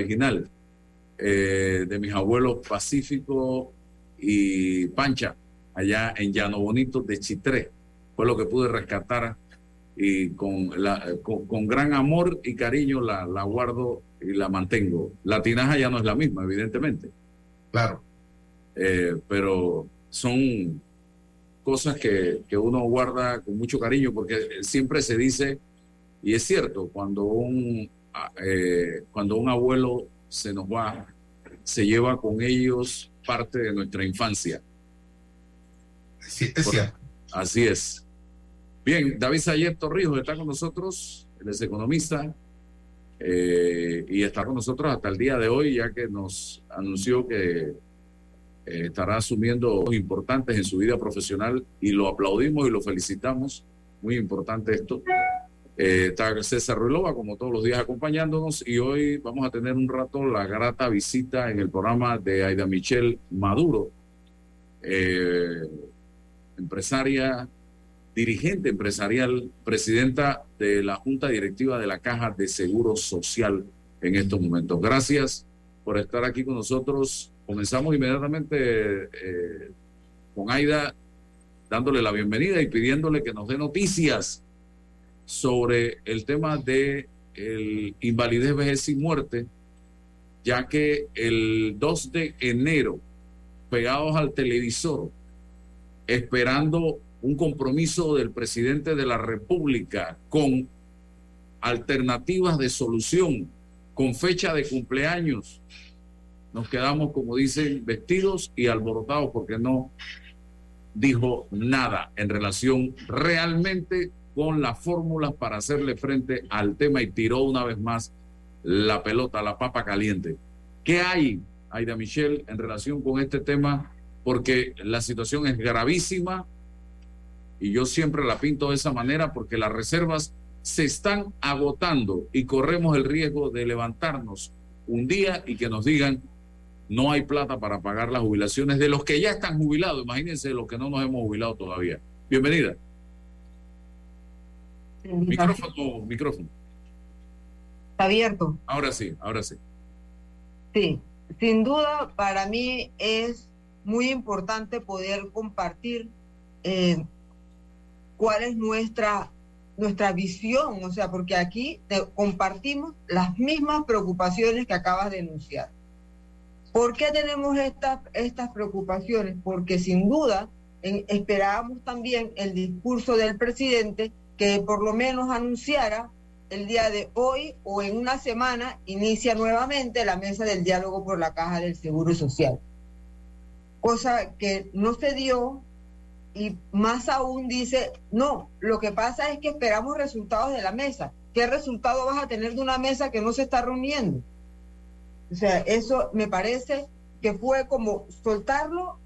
original eh, de mis abuelos Pacífico y Pancha, allá en Llano Bonito de Chitré. Fue lo que pude rescatar y con, la, con, gran amor y cariño la, la, guardo y la mantengo. La tinaja ya no es la misma, evidentemente. Claro. Eh, pero son cosas que, que, uno guarda con mucho cariño porque siempre se dice, y es cierto, cuando un, eh, cuando un abuelo se nos va, se lleva con ellos parte de nuestra infancia. Sí, es cierto. Así es. Bien, David Sayer Torrijos está con nosotros, él es economista eh, y está con nosotros hasta el día de hoy, ya que nos anunció que eh, estará asumiendo importantes en su vida profesional y lo aplaudimos y lo felicitamos. Muy importante esto. Eh, está César Ruilova, como todos los días, acompañándonos y hoy vamos a tener un rato la grata visita en el programa de Aida Michelle Maduro, eh, empresaria, dirigente empresarial, presidenta de la Junta Directiva de la Caja de Seguro Social en estos momentos. Gracias por estar aquí con nosotros. Comenzamos inmediatamente eh, con Aida, dándole la bienvenida y pidiéndole que nos dé noticias sobre el tema de el invalidez, vejez y muerte, ya que el 2 de enero, pegados al televisor, esperando un compromiso del presidente de la República con alternativas de solución, con fecha de cumpleaños, nos quedamos, como dicen, vestidos y alborotados porque no dijo nada en relación realmente con las fórmulas para hacerle frente al tema y tiró una vez más la pelota, la papa caliente. ¿Qué hay, Aida Michelle, en relación con este tema? Porque la situación es gravísima y yo siempre la pinto de esa manera porque las reservas se están agotando y corremos el riesgo de levantarnos un día y que nos digan no hay plata para pagar las jubilaciones de los que ya están jubilados. Imagínense los que no nos hemos jubilado todavía. Bienvenida. Micrófono, micrófono. Está abierto. Ahora sí, ahora sí. Sí, sin duda para mí es muy importante poder compartir eh, cuál es nuestra, nuestra visión, o sea, porque aquí compartimos las mismas preocupaciones que acabas de enunciar. ¿Por qué tenemos estas, estas preocupaciones? Porque sin duda esperábamos también el discurso del presidente que por lo menos anunciara el día de hoy o en una semana inicia nuevamente la mesa del diálogo por la caja del Seguro Social. Cosa que no se dio y más aún dice, no, lo que pasa es que esperamos resultados de la mesa. ¿Qué resultado vas a tener de una mesa que no se está reuniendo? O sea, eso me parece que fue como soltarlo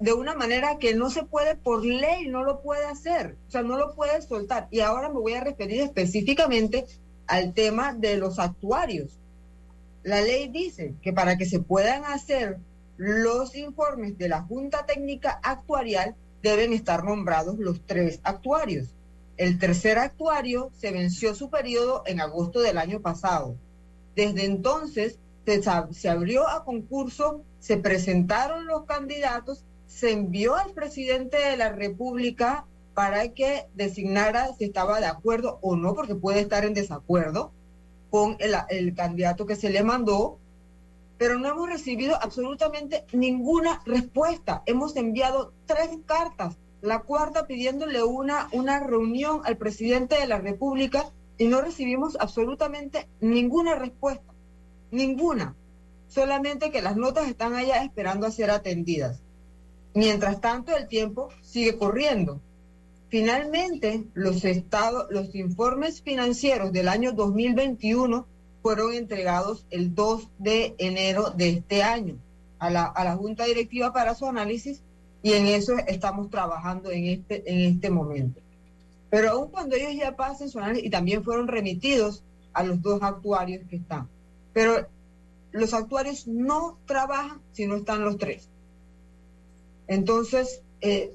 de una manera que no se puede por ley, no lo puede hacer, o sea, no lo puede soltar. Y ahora me voy a referir específicamente al tema de los actuarios. La ley dice que para que se puedan hacer los informes de la Junta Técnica Actuarial deben estar nombrados los tres actuarios. El tercer actuario se venció su periodo en agosto del año pasado. Desde entonces se, se abrió a concurso, se presentaron los candidatos se envió al presidente de la República para que designara si estaba de acuerdo o no, porque puede estar en desacuerdo con el, candidato que se le mandó, pero no hemos recibido absolutamente ninguna respuesta. Hemos enviado tres cartas, la cuarta pidiéndole una, una reunión al presidente de la República y no recibimos absolutamente ninguna respuesta, ninguna. Solamente que las notas están allá esperando a ser atendidas. Mientras tanto, el tiempo sigue corriendo. Finalmente, los estados, los informes financieros del año 2021 fueron entregados el 2 de enero de este año a la, a la Junta Directiva para su análisis y en eso estamos trabajando en este, en este momento. Pero aún cuando ellos ya pasen su análisis y también fueron remitidos a los dos actuarios que están. Pero los actuarios no trabajan si no están los tres. Entonces, eh,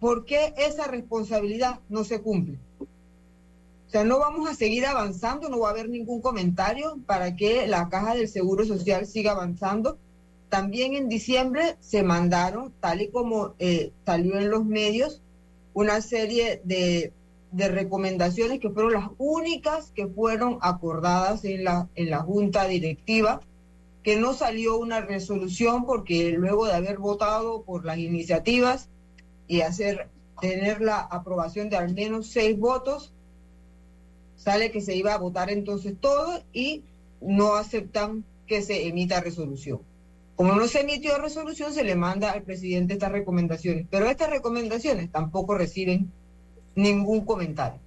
¿por qué esa responsabilidad no se cumple? O sea, no vamos a seguir avanzando, no va a haber ningún comentario para que la caja del Seguro Social siga avanzando. También en diciembre se mandaron, tal y como eh, salió en los medios, una serie de, recomendaciones que fueron las únicas que fueron acordadas en la Junta Directiva, que no salió una resolución porque luego de haber votado por las iniciativas y hacer tener la aprobación de al menos seis votos, sale que se iba a votar entonces todo y no aceptan que se emita resolución. Como no se emitió resolución, se le manda al presidente estas recomendaciones, pero estas recomendaciones tampoco reciben ningún comentario.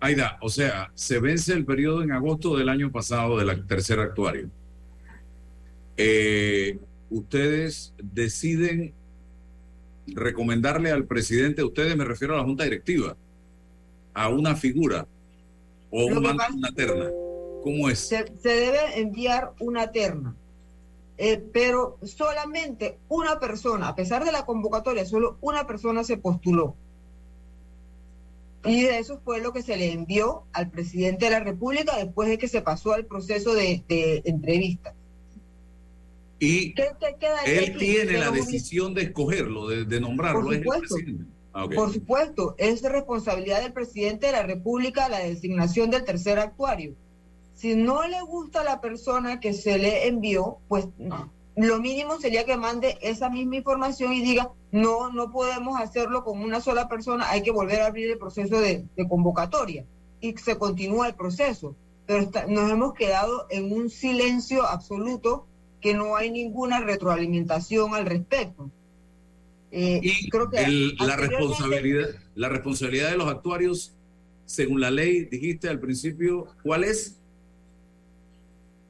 Aida, o sea, se vence el periodo en agosto del año pasado del tercer actuario. Eh, ustedes deciden recomendarle al presidente, ustedes me refiero a la Junta Directiva, a una figura o una, una terna. ¿Cómo es? Se, se debe enviar una terna eh, pero solamente una persona, a pesar de la convocatoria, solo una persona se postuló. Y eso fue lo que se le envió al presidente de la República después de que se pasó al proceso de, de entrevista. Y él tiene la decisión de escogerlo, de, nombrarlo. Por supuesto, ah, por supuesto, es responsabilidad del presidente de la República la designación del tercer actuario. Si no le gusta a la persona que se le envió, pues lo mínimo sería que mande esa misma información y diga, no, no podemos hacerlo con una sola persona, hay que volver a abrir el proceso de, convocatoria y se continúa el proceso. Pero nos hemos quedado en un silencio absoluto que no hay ninguna retroalimentación al respecto. Eh, y creo que la responsabilidad, la responsabilidad de los actuarios, según la ley, dijiste al principio, ¿cuál es?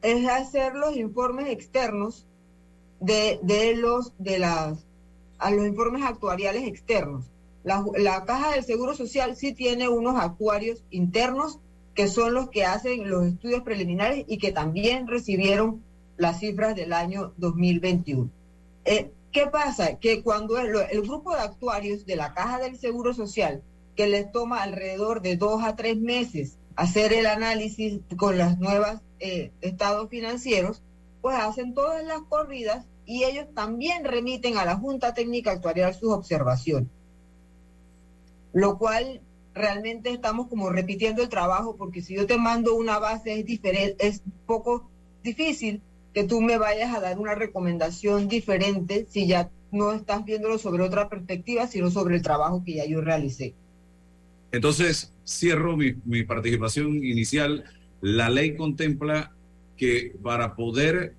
es hacer los informes externos de, de los de las a los informes actuariales externos. La, la, caja del Seguro Social sí tiene unos actuarios internos que son los que hacen los estudios preliminares y que también recibieron las cifras del año 2021. Eh, ¿Qué pasa? Que cuando el, el, grupo de actuarios de la caja del Seguro Social, que les toma alrededor de dos a tres meses hacer el análisis con las nuevas eh, estados financieros, pues hacen todas las corridas y ellos también remiten a la Junta Técnica Actuarial sus observaciones. Lo cual realmente estamos como repitiendo el trabajo porque si yo te mando una base es diferente, es poco difícil que tú me vayas a dar una recomendación diferente si ya no estás viéndolo sobre otra perspectiva, sino sobre el trabajo que ya yo realicé. Entonces, cierro mi, mi participación inicial la ley contempla que para poder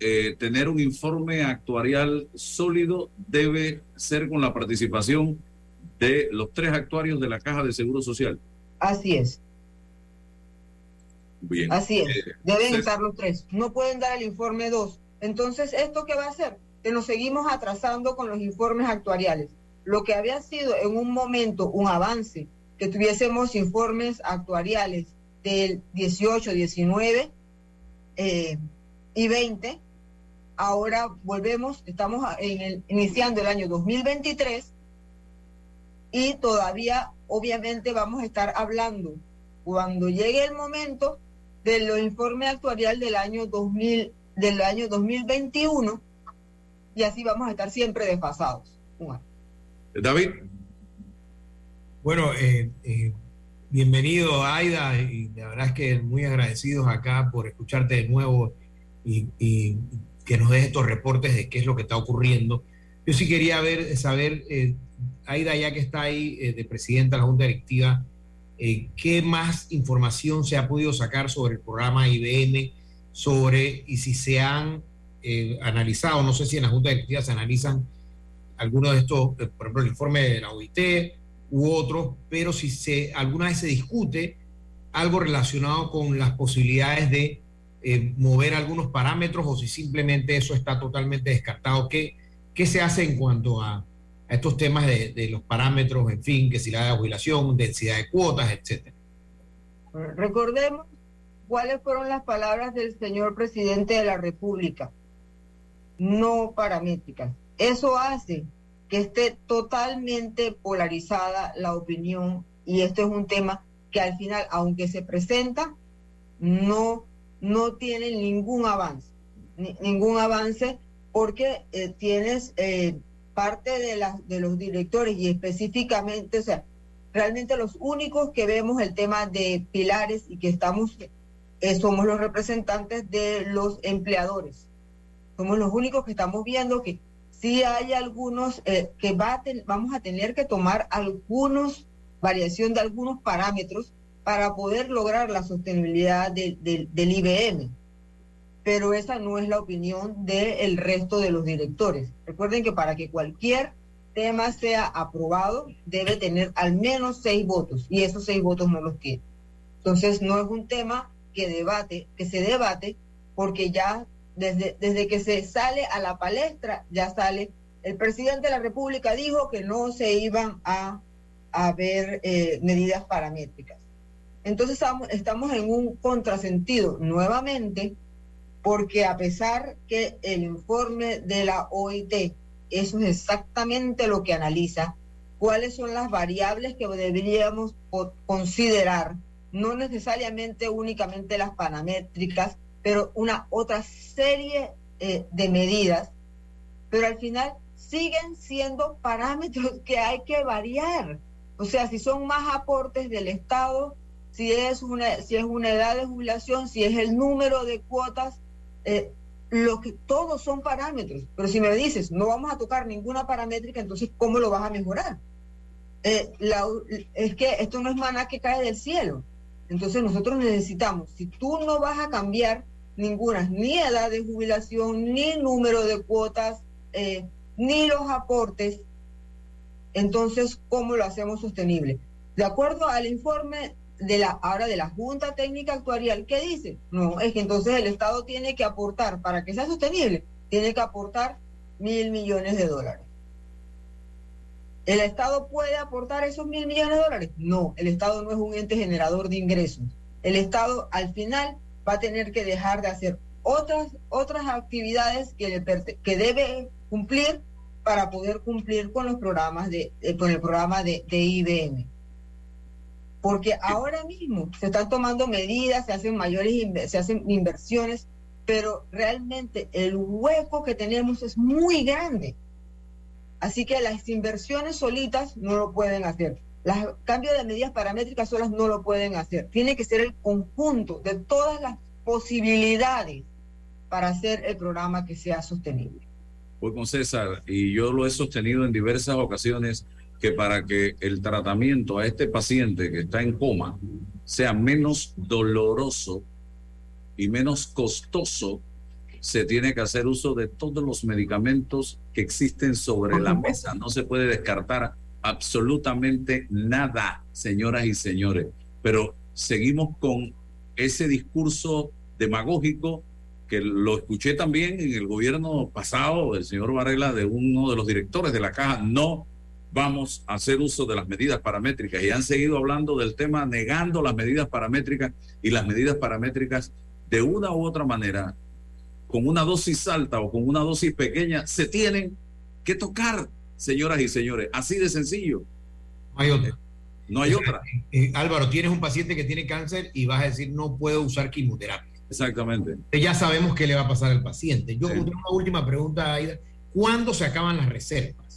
eh, tener un informe actuarial sólido debe ser con la participación de los tres actuarios de la Caja de Seguro Social. Así es. Bien. Así es. Eh, Deben estar los tres. No pueden dar el informe dos. Entonces, ¿esto qué va a hacer? Que nos seguimos atrasando con los informes actuariales. Lo que había sido en un momento un avance, que tuviésemos informes actuariales del 18, 19 eh, y 20. Ahora volvemos, estamos en el, iniciando el año 2023 y todavía obviamente vamos a estar hablando cuando llegue el momento de los informes actuarial del año 2000 del año 2021 y así vamos a estar siempre desfasados. David. Bueno, eh, eh Bienvenido, Aida, y la verdad es que muy agradecidos acá por escucharte de nuevo y, que nos des estos reportes de qué es lo que está ocurriendo. Yo sí quería ver, saber, eh, Aida, ya que está ahí eh, de presidenta de la Junta Directiva, eh, ¿qué más información se ha podido sacar sobre el programa IBM, sobre y si se han analizado, no sé si en la Junta Directiva se analizan algunos de estos, por ejemplo, el informe de la OIT, u otros, pero si se, alguna vez se discute algo relacionado con las posibilidades de eh, mover algunos parámetros o si simplemente eso está totalmente descartado. ¿Qué, qué se hace en cuanto a, a estos temas de, los parámetros, en fin, que si la jubilación, densidad de cuotas, etcétera? Recordemos cuáles fueron las palabras del señor presidente de la República. No paramétricas. Eso hace que esté totalmente polarizada la opinión y esto es un tema que al final, aunque se presenta, no, no tiene ningún avance, ningún avance porque eh, tienes eh, parte de, los directores y específicamente, o sea, realmente los únicos que vemos el tema de pilares y que estamos, eh, somos los representantes de los empleadores. Somos los únicos que estamos viendo que sí hay algunos que va vamos a tener que tomar algunos, variación de algunos parámetros para poder lograr la sostenibilidad del IBM. Pero esa no es la opinión del resto de los directores. Recuerden que para que cualquier tema sea aprobado debe tener al menos seis votos y esos seis votos no los tiene. Entonces no es un tema que debate, que se debate porque ya desde, desde que se sale a la palestra ya sale. El presidente de la República dijo que no se iban a, a ver eh, medidas paramétricas. Entonces estamos en un contrasentido nuevamente, porque a pesar que el informe de la OIT, eso es exactamente lo que analiza, cuáles son las variables que deberíamos considerar, no necesariamente únicamente las panamétricas, pero una otra serie eh, de medidas, pero al final siguen siendo parámetros que hay que variar. O sea, si son más aportes del Estado, si es una, si es una edad de jubilación, si es el número de cuotas, eh, lo que todos son parámetros. Pero si me dices, no vamos a tocar ninguna paramétrica, entonces, ¿cómo lo vas a mejorar? Eh, es que esto no es maná que cae del cielo. Entonces nosotros necesitamos, si tú no vas a cambiar ninguna, ni edad de jubilación, ni número de cuotas, eh, ni los aportes, entonces, ¿cómo lo hacemos sostenible? De acuerdo al informe de la ahora de la Junta Técnica Actuarial, ¿qué dice? No, es que entonces el Estado tiene que aportar, para que sea sostenible, tiene que aportar mil millones de dólares. ¿El Estado puede aportar esos mil millones de dólares? No, el Estado no es un ente generador de ingresos. El Estado al final va a tener que dejar de hacer otras, otras actividades que, le, que debe cumplir para poder cumplir con los programas de, eh, con el programa de, de IBM porque ahora mismo se están tomando medidas, se hacen mayores, se hacen inversiones, pero realmente el hueco que tenemos es muy grande. Así que las inversiones solitas no lo pueden hacer. Los cambios de medidas paramétricas solas no lo pueden hacer. Tiene que ser el conjunto de todas las posibilidades para hacer el programa que sea sostenible. Pues con César, y yo lo he sostenido en diversas ocasiones, que para que el tratamiento a este paciente que está en coma sea menos doloroso y menos costoso, se tiene que hacer uso de todos los medicamentos que existen sobre la mesa. No se puede descartar absolutamente nada, señoras y señores. Pero seguimos con ese discurso demagógico que lo escuché también en el gobierno pasado del señor Varela, de uno de los directores de la caja. No vamos a hacer uso de las medidas paramétricas y han seguido hablando del tema negando las medidas paramétricas y las medidas paramétricas de una u otra manera, con una dosis alta o con una dosis pequeña, se tienen que tocar, señoras y señores, así de sencillo. No hay otra. No hay otra. Eh, eh, Álvaro, tienes un paciente que tiene cáncer y vas a decir no puedo usar quimioterapia. Exactamente. Ya sabemos qué le va a pasar al paciente. Yo tengo una última pregunta, Aida. ¿Cuándo se acaban las reservas?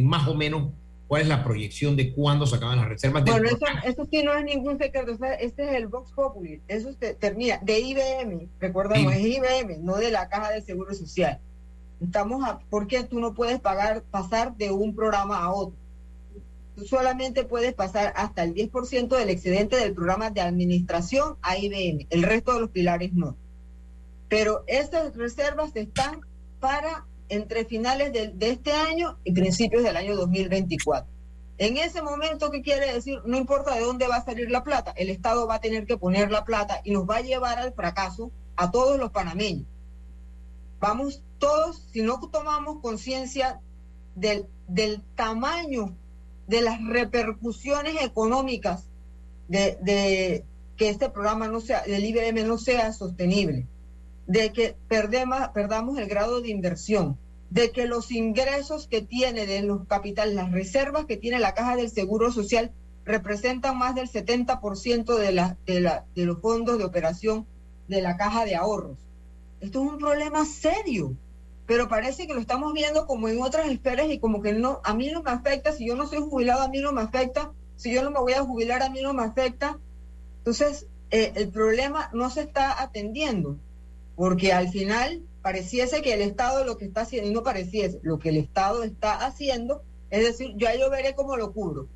Más o menos cuál es la proyección de cuándo se acaban las reservas. Bueno, eso, sí no es ningún secreto, este es el Vox Populi, eso termina de IBM, recordamos, es IBM, no de la Caja de Seguro Social. Estamos a, porque tú no puedes pagar, pasar de un programa a otro. Tú solamente puedes pasar hasta el 10% del excedente del programa de administración a IBM, el resto de los pilares no. Pero estas reservas están para entre finales de, este año y principios del año 2024. En ese momento, ¿qué quiere decir? No importa de dónde va a salir la plata, el Estado va a tener que poner la plata y nos va a llevar al fracaso a todos los panameños. Vamos todos, si no tomamos conciencia del, del tamaño de las repercusiones económicas de, de, que este programa no sea, del IBM no sea sostenible de que perdemos, perdamos el grado de inversión, de que los ingresos que tiene de los capitales, las reservas que tiene la caja del Seguro Social, representan más del 70% de, de los fondos de operación de la caja de ahorros. Esto es un problema serio, pero parece que lo estamos viendo como en otras esferas y como que no, a mí no me afecta, si yo no soy jubilado, a mí no me afecta, si yo no me voy a jubilar, a mí no me afecta. Entonces, eh, el problema no se está atendiendo, porque al final pareciese que el Estado lo que está haciendo, y no pareciese, lo que el Estado está haciendo, es decir, ya yo veré cómo lo cubro,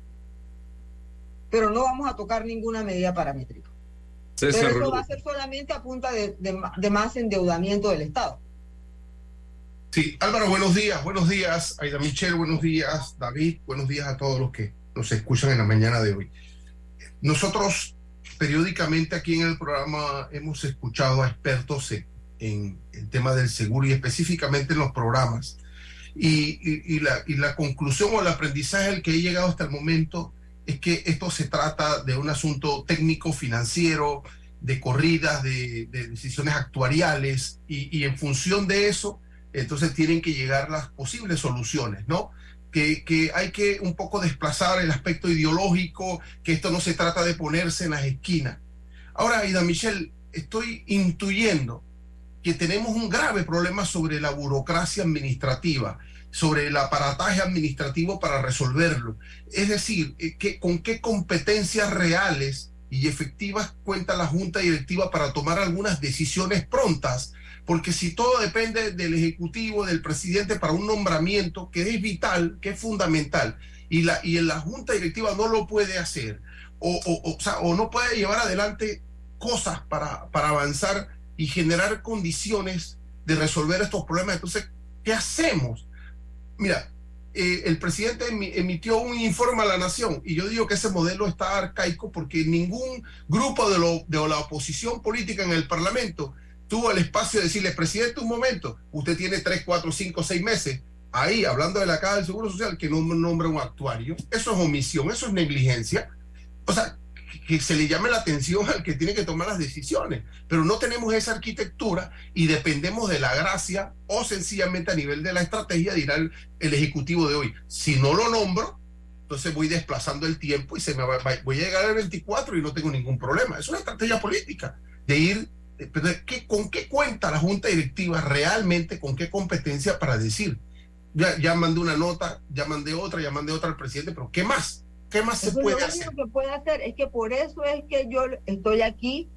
pero no vamos a tocar ninguna medida paramétrica. pero eso va a ser solamente a punta de, de más endeudamiento del Estado. Sí, Álvaro, buenos días, buenos días, Aida Michelle, buenos días, David, buenos días a todos los que nos escuchan en la mañana de hoy. Nosotros periódicamente aquí en el programa hemos escuchado a expertos en, el tema del seguro y específicamente en los programas. Y, la, y la conclusión o el aprendizaje al que he llegado hasta el momento es que esto se trata de un asunto técnico, financiero, de corridas, de, decisiones actuariales, y, y, en función de eso, entonces tienen que llegar las posibles soluciones, ¿no? que, hay que un poco desplazar el aspecto ideológico, que esto no se trata de ponerse en las esquinas. Ahora, Aida Michelle, estoy intuyendo que tenemos un grave problema sobre la burocracia administrativa, sobre el aparataje administrativo para resolverlo. Es decir, eh, que, con qué competencias reales y efectivas cuenta la Junta Directiva para tomar algunas decisiones prontas porque si todo depende del Ejecutivo, del presidente para un nombramiento que es vital, que es fundamental, y, la, y la Junta Directiva no lo puede hacer, o, o, sea, o no puede llevar adelante cosas para, para avanzar y generar condiciones de resolver estos problemas, entonces, ¿qué hacemos? Mira, eh, el presidente emitió un informe a la nación y yo digo que ese modelo está arcaico porque ningún grupo de, la oposición política en el Parlamento tuvo el espacio de decirle, presidente, un momento, usted tiene tres, cuatro, cinco, seis meses ahí hablando de la Caja del Seguro Social que no nombra un actuario. Eso es omisión, eso es negligencia. O sea, que se le llame la atención al que tiene que tomar las decisiones, pero no tenemos esa arquitectura y dependemos de la gracia o sencillamente a nivel de la estrategia dirá el, el ejecutivo de hoy. Si no lo nombro, entonces voy desplazando el tiempo y se me va, voy a llegar al 24 y no tengo ningún problema. Es una estrategia política de ir ¿qué, ¿con qué cuenta la Junta Directiva realmente, con qué competencia para decir? Ya, ya mandé una nota, ya mandé otra, ya mandé otra al presidente, pero ¿qué más? ¿Qué más se puede hacer? Lo que puede hacer es que por eso es que yo estoy aquí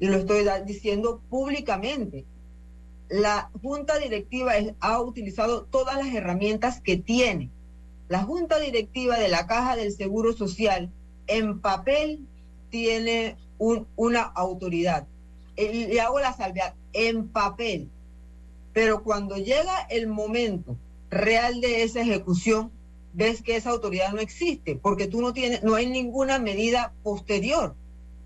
y lo estoy diciendo públicamente. La Junta Directiva ha utilizado todas las herramientas que tiene. La Junta Directiva de la Caja del Seguro Social en papel tiene un, una autoridad, le hago la salvedad en papel, pero cuando llega el momento real de esa ejecución, ves que esa autoridad no existe, porque tú no tienes, no hay ninguna medida posterior.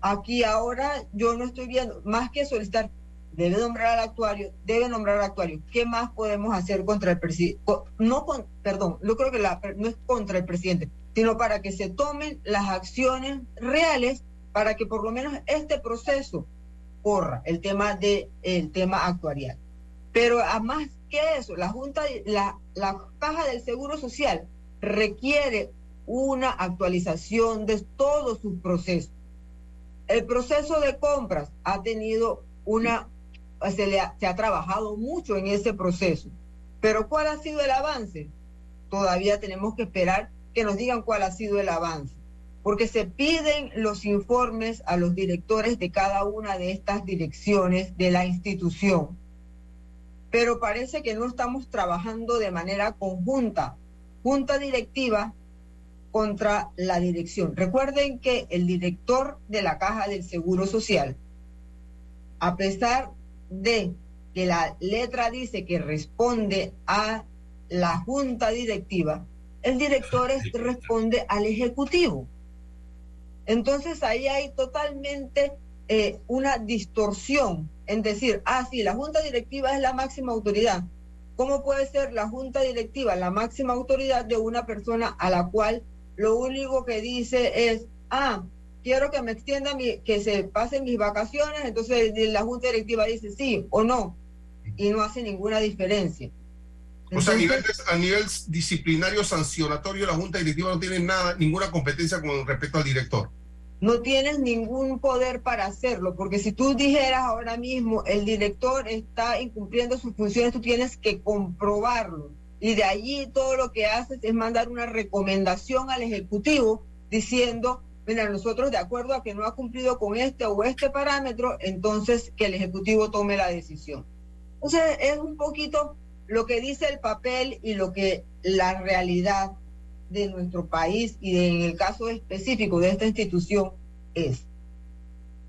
Aquí ahora yo no estoy viendo, más que solicitar, debe nombrar al actuario, debe nombrar al actuario. ¿Qué más podemos hacer contra el presidente? No con, perdón, yo creo que la, no es contra el presidente, sino para que se tomen las acciones reales para que por lo menos este proceso el tema de el tema actuarial. Pero además que eso, la Junta, la, la Caja del Seguro Social requiere una actualización de todos sus procesos. El proceso de compras ha tenido una, se, ha trabajado mucho en ese proceso. Pero ¿cuál ha sido el avance? Todavía tenemos que esperar que nos digan cuál ha sido el avance porque se piden los informes a los directores de cada una de estas direcciones de la institución. Pero parece que no estamos trabajando de manera conjunta, junta directiva contra la dirección. Recuerden que el director de la Caja del Seguro Social, a pesar de que la letra dice que responde a la junta directiva, el director responde al ejecutivo. Entonces ahí hay totalmente eh, una distorsión en decir, ah, sí, la junta directiva es la máxima autoridad. ¿Cómo puede ser la junta directiva la máxima autoridad de una persona a la cual lo único que dice es, ah, quiero que me extienda mi, que se pasen mis vacaciones, entonces la junta directiva dice sí o no, y no hace ninguna diferencia. o sea, a nivel, a nivel disciplinario sancionatorio, la Junta Directiva no tiene nada, ninguna competencia con respecto al director. No tienes ningún poder para hacerlo, porque si tú dijeras ahora mismo el director está incumpliendo sus funciones, tú tienes que comprobarlo. Y de allí todo lo que haces es mandar una recomendación al Ejecutivo diciendo, mira, nosotros de acuerdo a que no ha cumplido con este o este parámetro, entonces que el Ejecutivo tome la decisión. Entonces es un poquito lo que dice el papel y lo que la realidad de nuestro país y en el caso específico de esta institución es.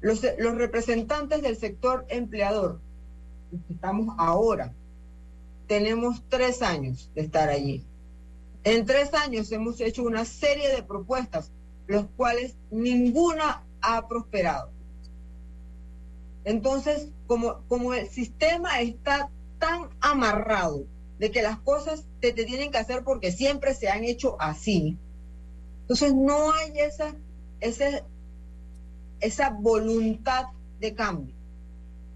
Los, los representantes del sector empleador, estamos ahora, tenemos tres años de estar allí. En tres años hemos hecho una serie de propuestas, los cuales ninguna ha prosperado. Entonces, como, como el sistema está tan amarrado de que las cosas te, te, tienen que hacer porque siempre se han hecho así. Entonces no hay esa, esa, esa voluntad de cambio.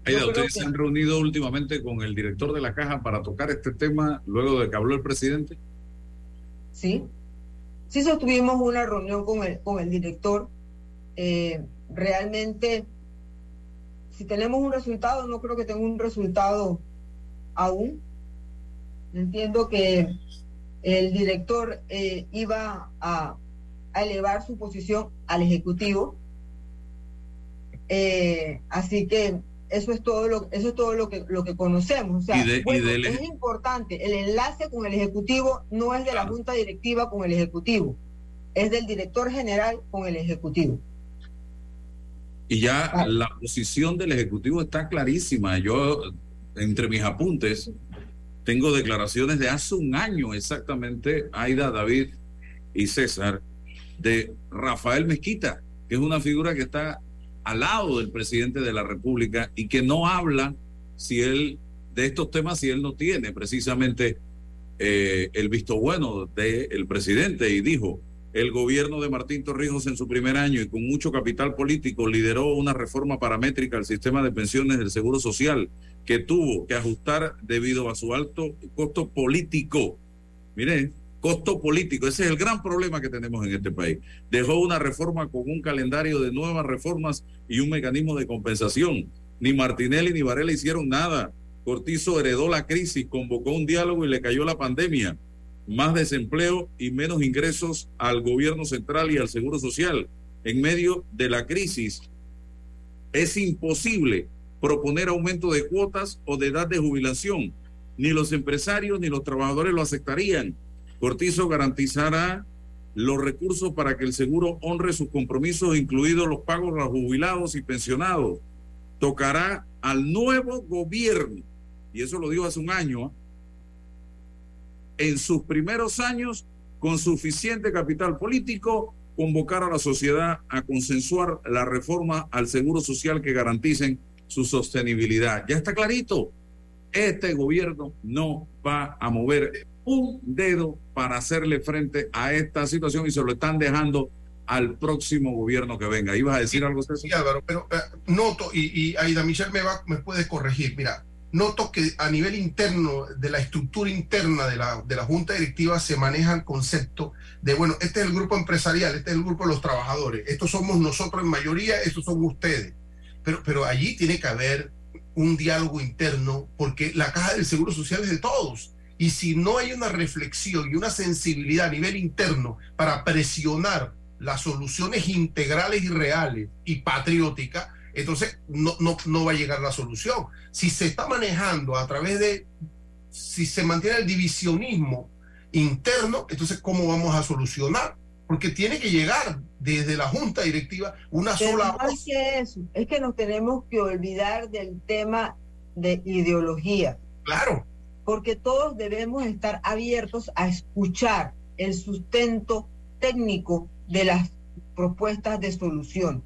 Aida, ¿ustedes se han reunido últimamente con el director de la caja para tocar este tema luego de que habló el presidente? Sí, sí sostuvimos una reunión con el, con el director. Eh, realmente, si tenemos un resultado, no creo que tenga un resultado aún. Entiendo que el director eh, iba a, a, elevar su posición al Ejecutivo. Eh, así que eso es todo lo, eso es todo lo que, lo que conocemos. O sea, de, bueno, es importante, el enlace con el Ejecutivo no es de la Junta Directiva con el Ejecutivo, es del director general con el Ejecutivo. Y ya ah. la posición del Ejecutivo está clarísima. Yo entre mis apuntes, tengo declaraciones de hace un año exactamente, Aida, David y César, de Rafael Mezquita, que es una figura que está al lado del presidente de la República y que no habla si él de estos temas si él no tiene precisamente eh, el visto bueno del presidente. Y dijo el gobierno de Martín Torrijos en su primer año y con mucho capital político lideró una reforma paramétrica al sistema de pensiones del Seguro Social que tuvo que ajustar debido a su alto costo político. Miren, costo político, ese es el gran problema que tenemos en este país. Dejó una reforma con un calendario de nuevas reformas y un mecanismo de compensación. Ni Martinelli ni Varela hicieron nada. Cortizo heredó la crisis, convocó un diálogo y le cayó la pandemia. Más desempleo y menos ingresos al gobierno central y al seguro social. En medio de la crisis, es imposible proponer aumento de cuotas o de edad de jubilación. Ni los empresarios ni los trabajadores lo aceptarían. Cortizo garantizará los recursos para que el seguro honre sus compromisos, incluidos los pagos a los jubilados y pensionados. Tocará al nuevo gobierno, y eso lo dijo hace un año, en sus primeros años, con suficiente capital político, convocar a la sociedad a consensuar la reforma al seguro social que garanticen su sostenibilidad. Ya está clarito. Este gobierno no va a mover un dedo para hacerle frente a esta situación y se lo están dejando al próximo gobierno que venga. ¿Ibas a decir algo, César? Sí, Álvaro, pero eh, noto, y, y Aida Michelle me, va, me puede corregir, mira, noto que a nivel interno, de la estructura interna de la, de la Junta Directiva, se maneja el concepto de, bueno, este es el grupo empresarial, este es el grupo de los trabajadores, estos somos nosotros en mayoría, estos son ustedes. Pero, pero allí tiene que haber un diálogo interno, porque la caja del Seguro Social es de todos. Y si no hay una reflexión y una sensibilidad a nivel interno para presionar las soluciones integrales y reales y patrióticas, entonces no, no, no va a llegar la solución. Si se está manejando a través de, si se mantiene el divisionismo interno, entonces ¿cómo vamos a solucionar? Porque tiene que llegar desde la junta directiva una Pero sola más voz. que eso, es que nos tenemos que olvidar del tema de ideología, Claro, porque todos debemos estar abiertos a escuchar el sustento técnico de las propuestas de solución.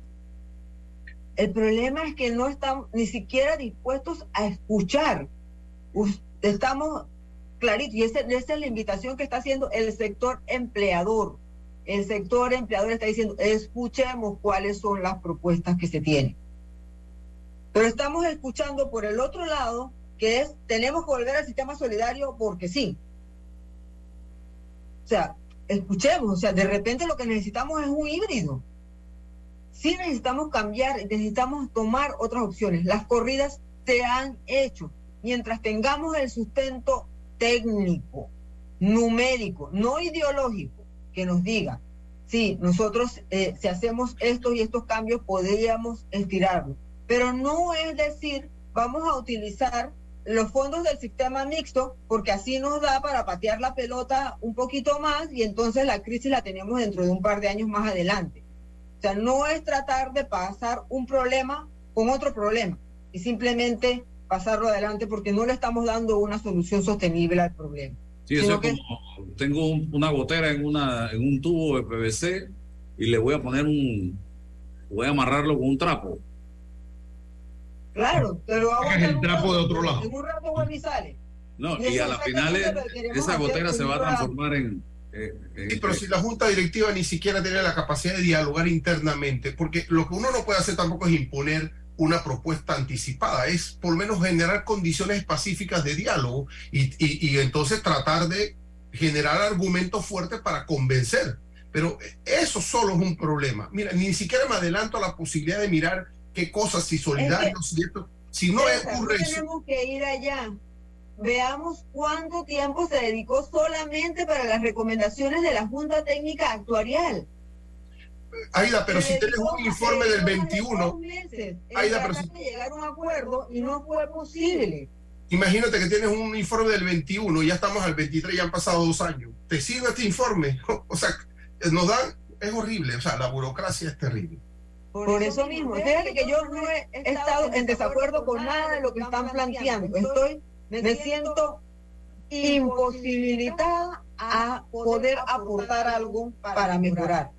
El problema es que no estamos ni siquiera dispuestos a escuchar. Estamos claritos, y esa, esa es la invitación que está haciendo el sector empleador. El sector empleador está diciendo, escuchemos cuáles son las propuestas que se tienen. Pero estamos escuchando por el otro lado, que es, tenemos que volver al sistema solidario porque sí. O sea, escuchemos, o sea, de repente lo que necesitamos es un híbrido. Sí necesitamos cambiar, necesitamos tomar otras opciones. Las corridas se han hecho. Mientras tengamos el sustento técnico, numérico, no ideológico, que nos diga, sí, nosotros eh, si hacemos estos y estos cambios podríamos estirarlo. Pero no es decir, vamos a utilizar los fondos del sistema mixto, porque así nos da para patear la pelota un poquito más y entonces la crisis la tenemos dentro de un par de años más adelante. O sea, no es tratar de pasar un problema con otro problema y simplemente pasarlo adelante porque no le estamos dando una solución sostenible al problema. Sí, eso es como tengo una gotera en, una, en un tubo de PVC y le voy a poner un, voy a amarrarlo con un trapo Claro, pero es el trapo de otro lado. En un rato vuelve y sale. No, y, a la final esa gotera se va a transformar en, sí, pero si la junta directiva ni siquiera tiene la capacidad de dialogar internamente, porque lo que uno no puede hacer tampoco es imponer una propuesta anticipada, es por lo menos generar condiciones pacíficas de diálogo y, y entonces tratar de generar argumentos fuertes para convencer. Pero eso solo es un problema. Mira, ni siquiera me adelanto a la posibilidad de mirar qué cosas, si solidarios, ¿cierto? Si no ocurre eso. Tenemos que ir allá. Veamos cuánto tiempo se dedicó solamente para las recomendaciones de la Junta Técnica Actuarial. Aida, pero si tienes un informe del 21, Aida, pero si llegar a un acuerdo y no fue posible. Imagínate que tienes un informe del 21, ya estamos al 23, ya han pasado dos años. ¿Te sirve este informe? O sea, nos dan, es horrible, o sea, la burocracia es terrible. Por, eso, mismo, fíjate que yo no he estado en desacuerdo con nada de lo que están planteando. Estoy, me siento imposibilitada a poder aportar algo para mejorar.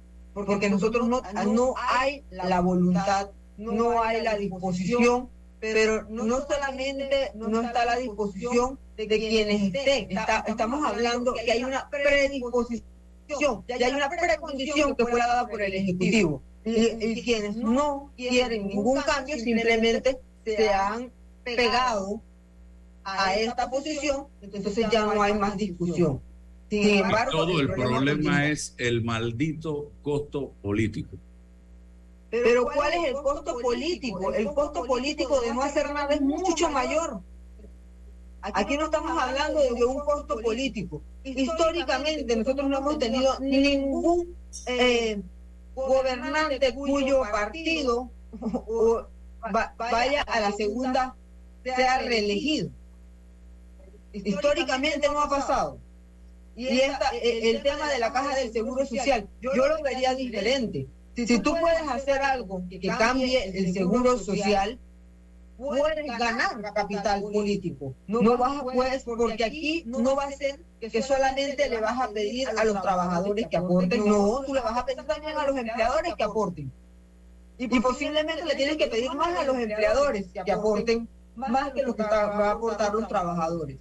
Porque nosotros no, no hay la voluntad, no hay la disposición, pero no solamente no está la disposición de quienes estén, estamos hablando que hay una predisposición, y hay una precondición que fue dada por el Ejecutivo y, quienes no quieren ningún cambio simplemente se han pegado a esta posición, entonces ya no hay más discusión. Sin embargo, todo el problema es el maldito costo político. Pero ¿cuál es el costo político? El costo político de no hacer nada es mucho mayor. Aquí no estamos hablando de un costo político. Históricamente nosotros no hemos tenido ningún eh, gobernante cuyo partido vaya a la segunda sea reelegido. Históricamente no ha pasado. Y esta, el, tema de la caja del seguro social, yo lo vería diferente. Si tú puedes hacer algo que cambie el seguro social, puedes ganar capital político. No, vas a, pues, porque aquí no va a ser que solamente le vas a pedir a los trabajadores que aporten, no, tú le vas a pedir también a los empleadores que aporten. Y posiblemente le tienes que pedir más a los empleadores que aporten más que lo que van a aportar los trabajadores.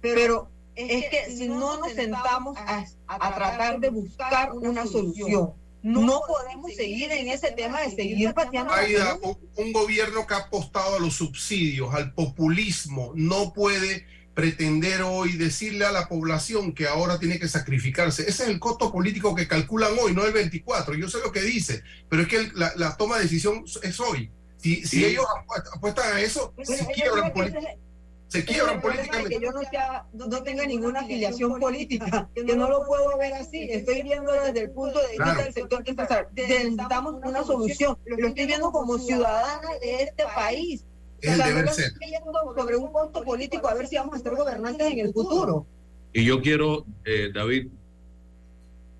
Pero es que si no nos sentamos a, a tratar de buscar una solución, no, podemos seguir en ese tema de seguir pateando. Aida, un gobierno que ha apostado a los subsidios, al populismo, no puede pretender hoy decirle a la población que ahora tiene que sacrificarse. Ese es el costo político que calculan hoy, no el 24. Yo sé lo que dice, pero es que la, toma de decisión es hoy. Si, si ellos apuestan a eso, si quiebran políticamente se quiebran políticamente. Que yo no, sea, no, tenga ninguna afiliación política, que no lo puedo ver así. Estoy viendo desde el punto de vista del sector empresarial. Necesitamos una solución. Lo estoy viendo como ciudadana de este país. Es el deber ser. Estoy viendo sobre un costo político a ver si vamos a ser gobernantes en el futuro. Y yo quiero, eh, David,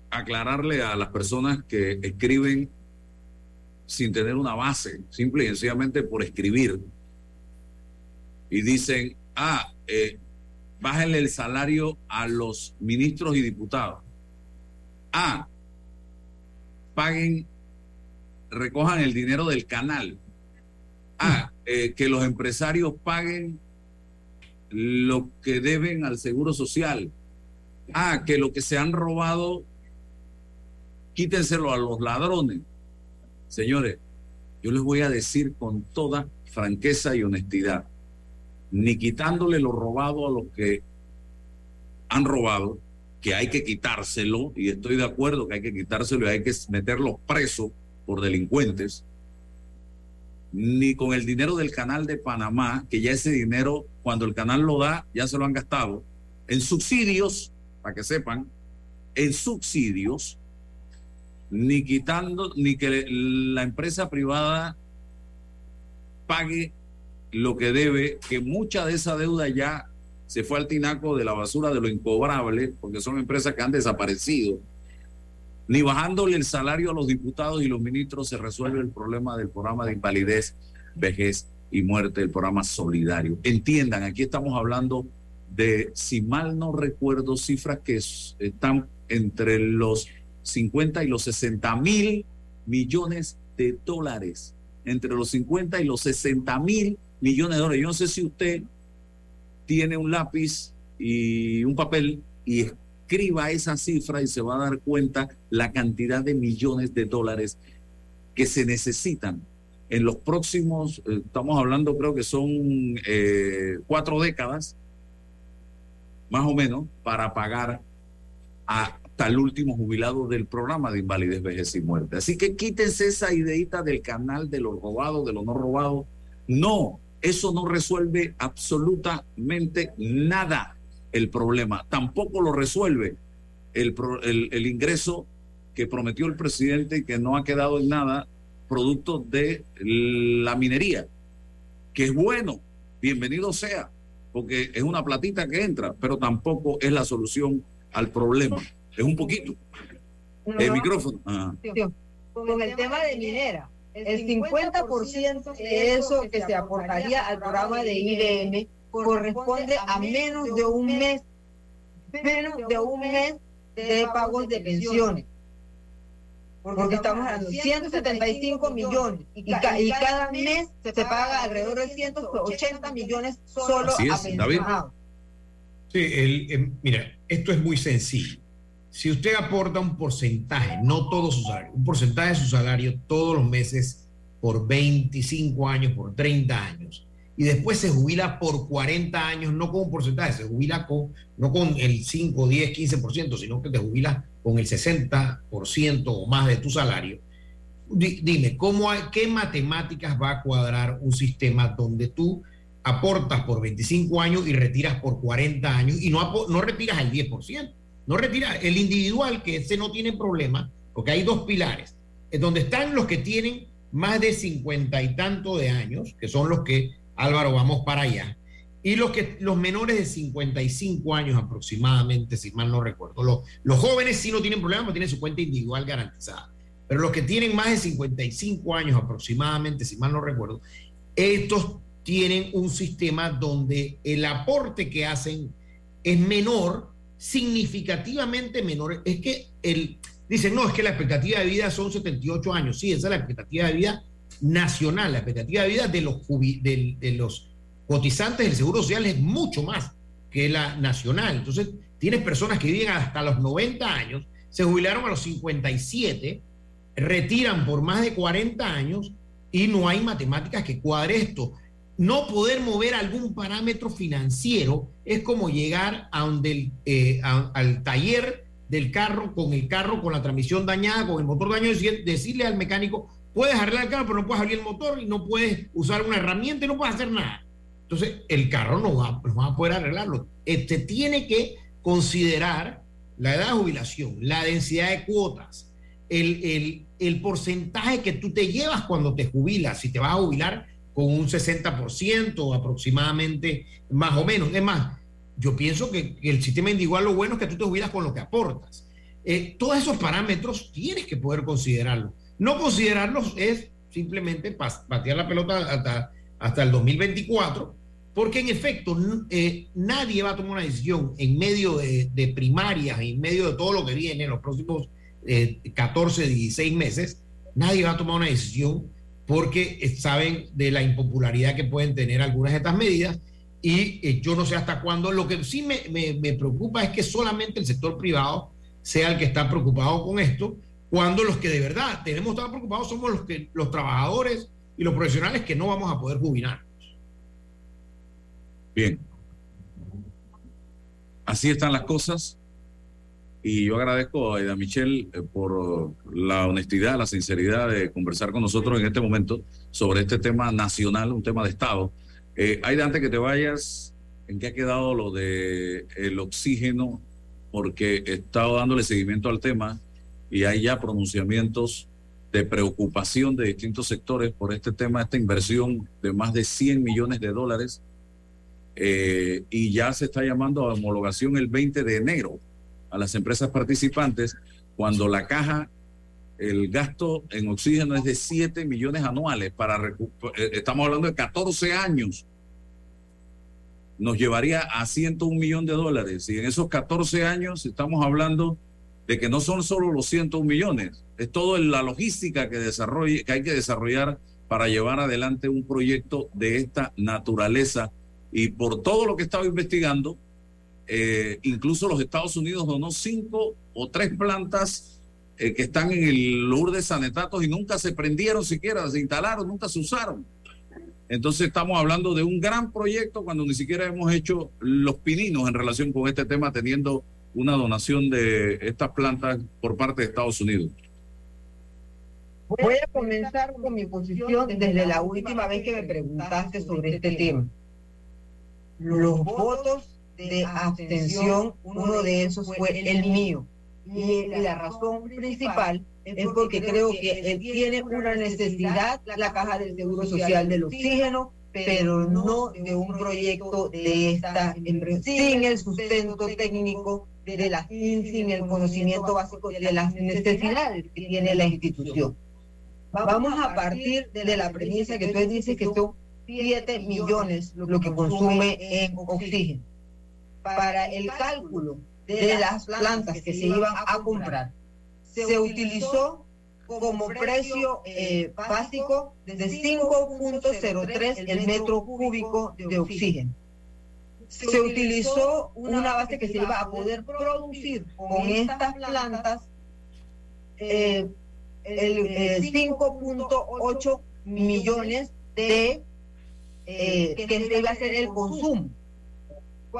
aclararle a las personas que escriben sin tener una base, simple y sencillamente por escribir y dicen, ah, eh, el salario a los ministros y diputados. Ah, paguen, recojan el dinero del canal. Ah, eh, que los empresarios paguen lo que deben al seguro social. Ah, que lo que se han robado, quítenselo a los ladrones. Señores, yo les voy a decir con toda franqueza y honestidad ni quitándole lo robado a los que han robado, que hay que quitárselo, y estoy de acuerdo que hay que quitárselo y hay que meterlos presos por delincuentes, ni con el dinero del canal de Panamá, que ya ese dinero, cuando el canal lo da, ya se lo han gastado, en subsidios, para que sepan, en subsidios, ni quitando, ni que la empresa privada pague lo que debe, que mucha de esa deuda ya se fue al tinaco de la basura de lo incobrable, porque son empresas que han desaparecido. Ni bajándole el salario a los diputados y los ministros se resuelve el problema del programa de invalidez, vejez y muerte, el programa solidario. Entiendan, aquí estamos hablando de, si mal no recuerdo, cifras que están entre los 50 y los 60 mil millones de dólares. Entre los 50 y los 60 mil millones de dólares. Yo no sé si usted tiene un lápiz y un papel y escriba esa cifra y se va a dar cuenta la cantidad de millones de dólares que se necesitan en los próximos, eh, estamos hablando creo que son eh, cuatro décadas, más o menos, para pagar hasta el último jubilado del programa de invalidez, vejez y muerte. Así que quítense esa ideita del canal de los robados, de lo no robado. No, eso no resuelve absolutamente nada el problema. Tampoco lo resuelve el, el, ingreso que prometió el presidente y que no ha quedado en nada producto de la minería, que es bueno, bienvenido sea, porque es una platita que entra, pero tampoco es la solución al problema. Es un poquito. El micrófono. Con el tema de minera el 50% de eso que se aportaría al programa de IBM corresponde a menos de un mes, menos de un mes de pagos de pensiones. Porque estamos hablando de 175 millones y, cada mes se paga alrededor de 180 millones solo a pensionados. Sí, el, mira, esto es muy sencillo. Si usted aporta un porcentaje, no todo su salario, un porcentaje de su salario todos los meses por 25 años, por 30 años, y después se jubila por 40 años, no con un porcentaje, se jubila con, no con el 5, 10, 15%, sino que te jubilas con el 60% o más de tu salario. Dime, ¿cómo hay, ¿qué matemáticas va a cuadrar un sistema donde tú aportas por 25 años y retiras por 40 años y no, no retiras el 10%? No retira el individual, que ese no tiene problema, porque hay dos pilares, es donde están los que tienen más de cincuenta y tanto de años, que son los que, Álvaro, vamos para allá, y los, que, los menores de 55 años aproximadamente, si mal no recuerdo. Los, los jóvenes sí no tienen problema, tienen su cuenta individual garantizada, pero los que tienen más de 55 años aproximadamente, si mal no recuerdo, estos tienen un sistema donde el aporte que hacen es menor significativamente menores. Es que el, dicen, no, es que la expectativa de vida son 78 años. Sí, esa es la expectativa de vida nacional. La expectativa de vida de los, de, los cotizantes del Seguro Social es mucho más que la nacional. Entonces, tienes personas que viven hasta los 90 años, se jubilaron a los 57, retiran por más de 40 años y no hay matemáticas que cuadre esto no poder mover algún parámetro financiero es como llegar a donde eh, al taller del carro con el carro con la transmisión dañada, con el motor dañado, decirle al mecánico, puedes arreglar el carro, pero no puedes abrir el motor y no puedes usar una herramienta y no puedes hacer nada. Entonces, el carro no va, no va a poder arreglarlo. Este tiene que considerar la edad de jubilación, la densidad de cuotas, el, el, el porcentaje que tú te llevas cuando te jubilas, si te vas a jubilar con un 60% aproximadamente, más o menos. Es más, yo pienso que, el sistema individual lo bueno es que tú te jubilas con lo que aportas. Eh, todos esos parámetros tienes que poder considerarlos. No considerarlos es simplemente patear la pelota hasta, hasta el 2024, porque en efecto eh, nadie va a tomar una decisión en medio de, de, primarias, en medio de todo lo que viene en los próximos 14, eh, 16 meses, nadie va a tomar una decisión porque saben de la impopularidad que pueden tener algunas de estas medidas y eh, yo no sé hasta cuándo. Lo que sí me, preocupa es que solamente el sector privado sea el que está preocupado con esto, cuando los que de verdad tenemos estar preocupados somos los, que, los trabajadores y los profesionales que no vamos a poder jubilarnos. Bien. Así están las cosas. Y yo agradezco a Aida Michelle eh, por la honestidad, la sinceridad de conversar con nosotros en este momento sobre este tema nacional, un tema de Estado. Eh, Aida, antes que te vayas, ¿en qué ha quedado lo de oxígeno? Porque he estado dándole seguimiento al tema y hay ya pronunciamientos de preocupación de distintos sectores por este tema, esta inversión de más de 100 millones de dólares eh, y ya se está llamando a homologación el 20 de enero a las empresas participantes cuando la caja, el gasto en oxígeno es de 7 millones anuales para eh, estamos hablando de 14 años. Nos llevaría a 101 millón de dólares y en esos 14 años estamos hablando de que no son solo los 101 millones, es toda la logística que, desarrolle, que hay que desarrollar para llevar adelante un proyecto de esta naturaleza. Y por todo lo que estaba investigando, eh, incluso los Estados Unidos donó cinco o tres plantas eh, que están en el Lourdes Sanetatos y nunca se prendieron siquiera, se instalaron, nunca se usaron. Entonces estamos hablando de un gran proyecto cuando ni siquiera hemos hecho los pininos en relación con este tema, teniendo una donación de estas plantas por parte de Estados Unidos. Voy a comenzar con mi posición desde la última vez que me preguntaste sobre este tema. Los votos de abstención, uno de esos fue el mío. Y la razón principal es porque creo que él tiene una necesidad, la caja del Seguro Social del oxígeno, pero no de un proyecto de esta empresa, sin el sustento técnico de la sin el conocimiento básico de las necesidades que tiene la institución. Vamos a partir de la premisa que tú dices que son 7 millones lo que consume en oxígeno para el cálculo de las plantas que se iban a comprar, se utilizó como precio eh, básico de 5.03 el metro cúbico de oxígeno. Se utilizó una base que se iba a poder producir con estas plantas eh, el 5.8 eh, millones de que se iba a ser el consumo.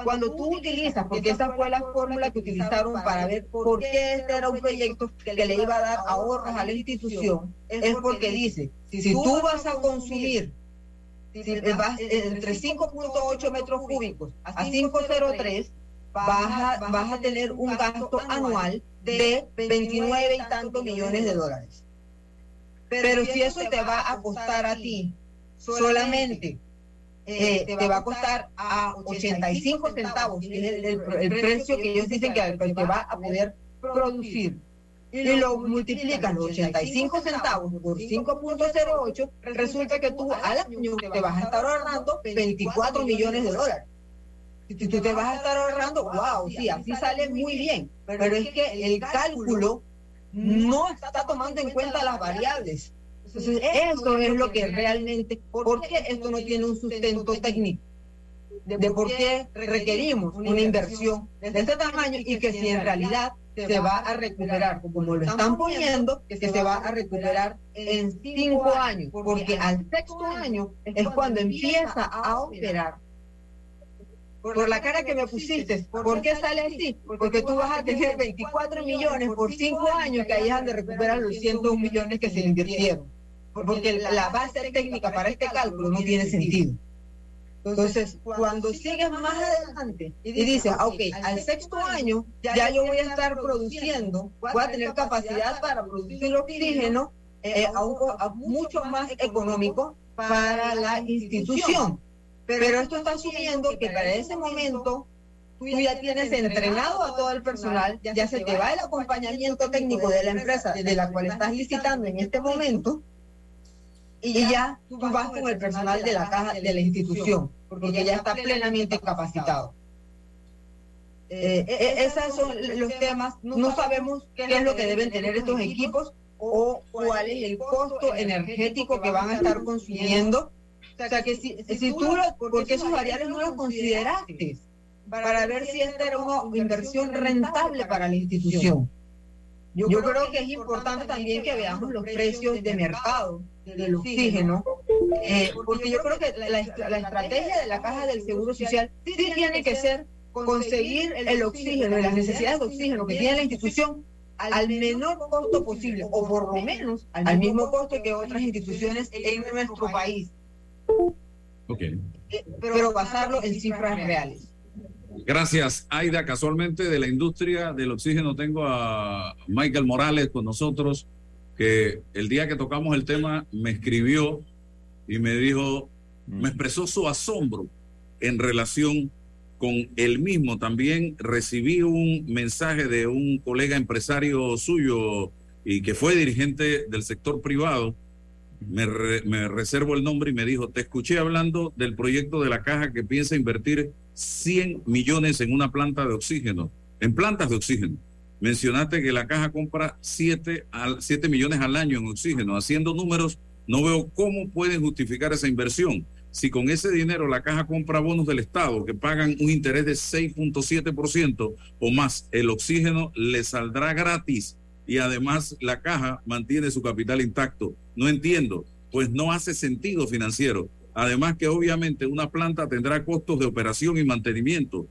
Cuando tú utilizas, porque esa fue la fórmula que utilizaron para ver por qué este era un proyecto que le iba a dar ahorros a la institución, es porque dice, si tú vas a consumir entre 5.8 metros cúbicos a 503, vas a, vas a tener un gasto anual de 29 y tantos millones de dólares. Pero si eso te va a costar a ti solamente eh, te, va a costar a 85 centavos, que es el, precio que ellos dicen que, que va a poder producir. Y lo multiplicas los 85 centavos por 5.08, resulta que tú al año te vas a estar ahorrando 24 millones de dólares. Si tú te vas a estar ahorrando, wow, sí, así sale muy bien. Pero es que el cálculo no está tomando en cuenta las variables. Entonces, eso es lo que realmente, ¿por qué esto no tiene un sustento técnico? De, por qué requerimos una inversión de este tamaño y que si en realidad se va a recuperar, como lo están poniendo, que se va a recuperar en cinco años, porque al sexto año es cuando empieza a operar. Por la cara que me pusiste, ¿por qué sale así? Porque tú vas a tener 24 millones por cinco años que ahí han de recuperar los 101 millones que se invirtieron porque la base técnica para este cálculo no tiene sentido. Entonces, cuando sigues más adelante y dices, ah, ok, al sexto año ya yo voy a estar produciendo, voy a tener capacidad para producir el oxígeno eh, a, un, mucho más económico para la institución. Pero esto está asumiendo que para ese momento tú ya tienes entrenado a todo el personal, ya se te va el acompañamiento técnico de la empresa de la cual estás licitando en este momento y ya tú vas con el personal de la caja de la institución, porque ya está plenamente capacitado. Eh, eh, eh, esos son los temas. No sabemos qué es lo que deben tener estos equipos o cuál es el costo energético que van a estar consumiendo. O sea, que si, si tú, porque esos variables no los consideraste para ver si esta era una inversión rentable para la institución. Yo, creo que es importante también que veamos los precios de mercado del oxígeno, eh, porque yo creo que la, estrategia de la caja del Seguro Social sí tiene que ser conseguir el oxígeno y las necesidades de oxígeno que tiene la institución al menor costo posible, o por lo menos al mismo costo que otras instituciones en nuestro país. Okay. Eh, pero basarlo en cifras reales. Gracias, Aida. Casualmente de la industria del oxígeno tengo a Michael Morales con nosotros, que el día que tocamos el tema me escribió y me dijo, me mm. expresó su asombro en relación con el mismo. También recibí un mensaje de un colega empresario suyo y que fue dirigente del sector privado me, reservo el nombre y me dijo, te escuché hablando del proyecto de la caja que piensa invertir 100 millones en una planta de oxígeno, en plantas de oxígeno. Mencionaste que la caja compra 7, al, 7 millones al año en oxígeno. Haciendo números, no veo cómo pueden justificar esa inversión. Si con ese dinero la caja compra bonos del Estado que pagan un interés de 6.7% o más, el oxígeno le saldrá gratis y además la caja mantiene su capital intacto. No entiendo, pues no hace sentido financiero. Además que obviamente una planta tendrá costos de operación y mantenimiento.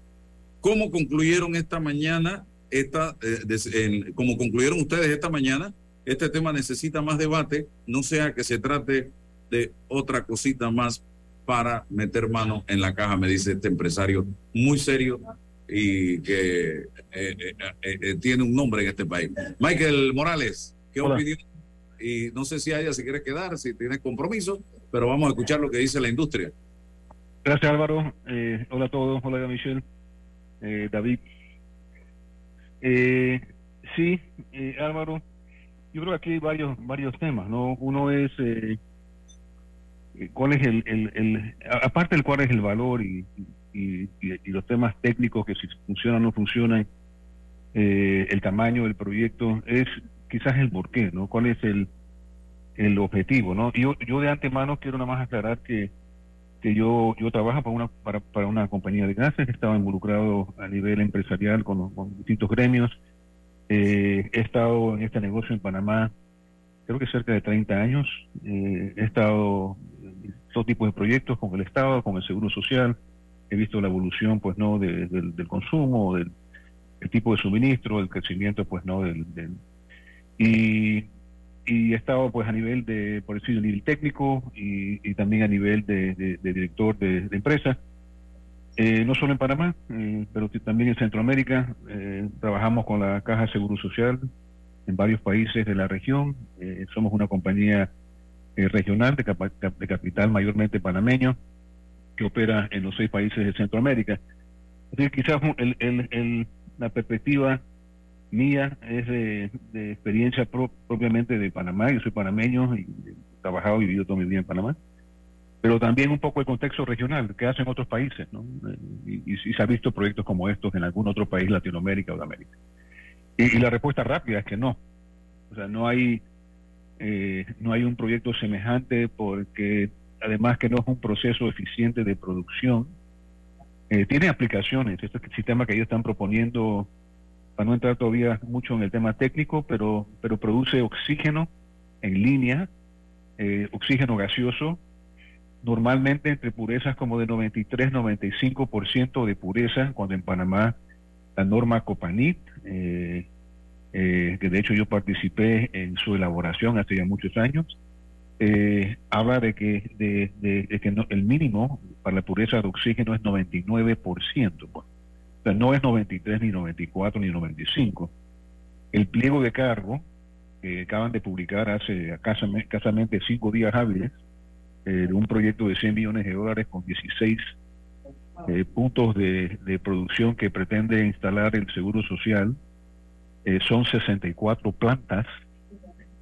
¿Cómo concluyeron esta mañana, esta, eh, como concluyeron ustedes esta mañana, este tema necesita más debate, no sea que se trate de otra cosita más para meter mano en la caja, me dice este empresario muy serio y que tiene un nombre en este país. Michael Morales, ¿qué opinión? Y no sé si haya si quiere quedar, si tiene compromiso, pero vamos a escuchar lo que dice la industria. Gracias Álvaro. hola a todos. Hola Michelle. David. sí, Álvaro. Yo creo que aquí hay varios, varios temas, ¿no? Uno es cuál es el, el, el, aparte del cuál es el valor y, y, los temas técnicos que si funcionan o no funcionan, eh, el tamaño del proyecto, es quizás el porqué, ¿no? ¿Cuál es el, el objetivo, ¿no? Yo, yo de antemano quiero nada más aclarar que, que yo, yo trabajo para una, para, para una compañía de gases, estaba involucrado a nivel empresarial con, distintos gremios, eh, he estado en este negocio en Panamá creo que cerca de 30 años, eh, he estado en todo tipo de proyectos con el Estado, con el Seguro Social, he visto la evolución, pues, ¿no?, del, consumo, del el tipo de suministro, el crecimiento, pues, ¿no?, del... y, he estado, pues, a nivel de, por decirlo, nivel técnico y, también a nivel de, director de, empresa. Eh, no solo en Panamá, eh, pero también en Centroamérica. Eh, trabajamos con la Caja de Seguro Social en varios países de la región. somos una compañía regional de, de capital mayormente panameño que opera en los seis países de Centroamérica. Así quizás el, el, la perspectiva mía es de, experiencia propiamente de Panamá. Yo soy panameño y he trabajado y vivido toda mi vida en Panamá. Pero también un poco el contexto regional que hacen otros países, ¿no? Y, y, se ha visto proyectos como estos en algún otro país, Latinoamérica o de América. Y, la respuesta rápida es que no. O sea, no hay, eh, no hay un proyecto semejante porque además que no es un proceso eficiente de producción. Eh, tiene aplicaciones, este sistema que ellos están proponiendo, para no entrar todavía mucho en el tema técnico, pero, pero produce oxígeno en línea, eh, oxígeno gaseoso, normalmente entre purezas como de 93-95% de pureza, cuando en Panamá la norma Copanit, eh, que de hecho yo participé en su elaboración hace ya muchos años, eh, habla de que, de, que el mínimo para la pureza de oxígeno es 99%. Pues. O sea, no es 93, ni 94, ni 95. El pliego de cargo que acaban de publicar hace escasamente cinco días hábiles eh, de un proyecto de 100 millones de dólares con 16 eh, puntos de, de, producción que pretende instalar el Seguro Social, eh, son 64 plantas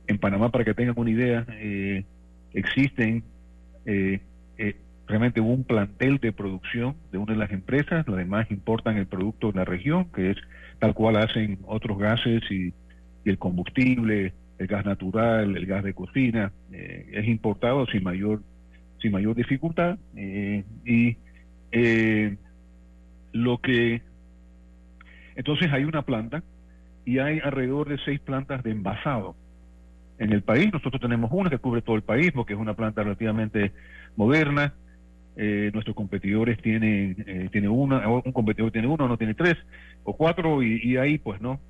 en Panamá, para que tengan una idea, eh, existen eh, eh, realmente un plantel de producción de una de las empresas, las demás importan el producto de la región, que es tal cual hacen otros gases y, el combustible, el gas natural, el gas de cocina, es importado sin mayor, sin mayor dificultad. y lo que... Entonces hay una planta y hay alrededor de seis plantas de envasado en el país. Nosotros tenemos una que cubre todo el país porque es una planta relativamente moderna. eh, nuestros competidores tienen, eh, tiene una, un competidor tiene uno, no tiene tres o cuatro, y, ahí pues no.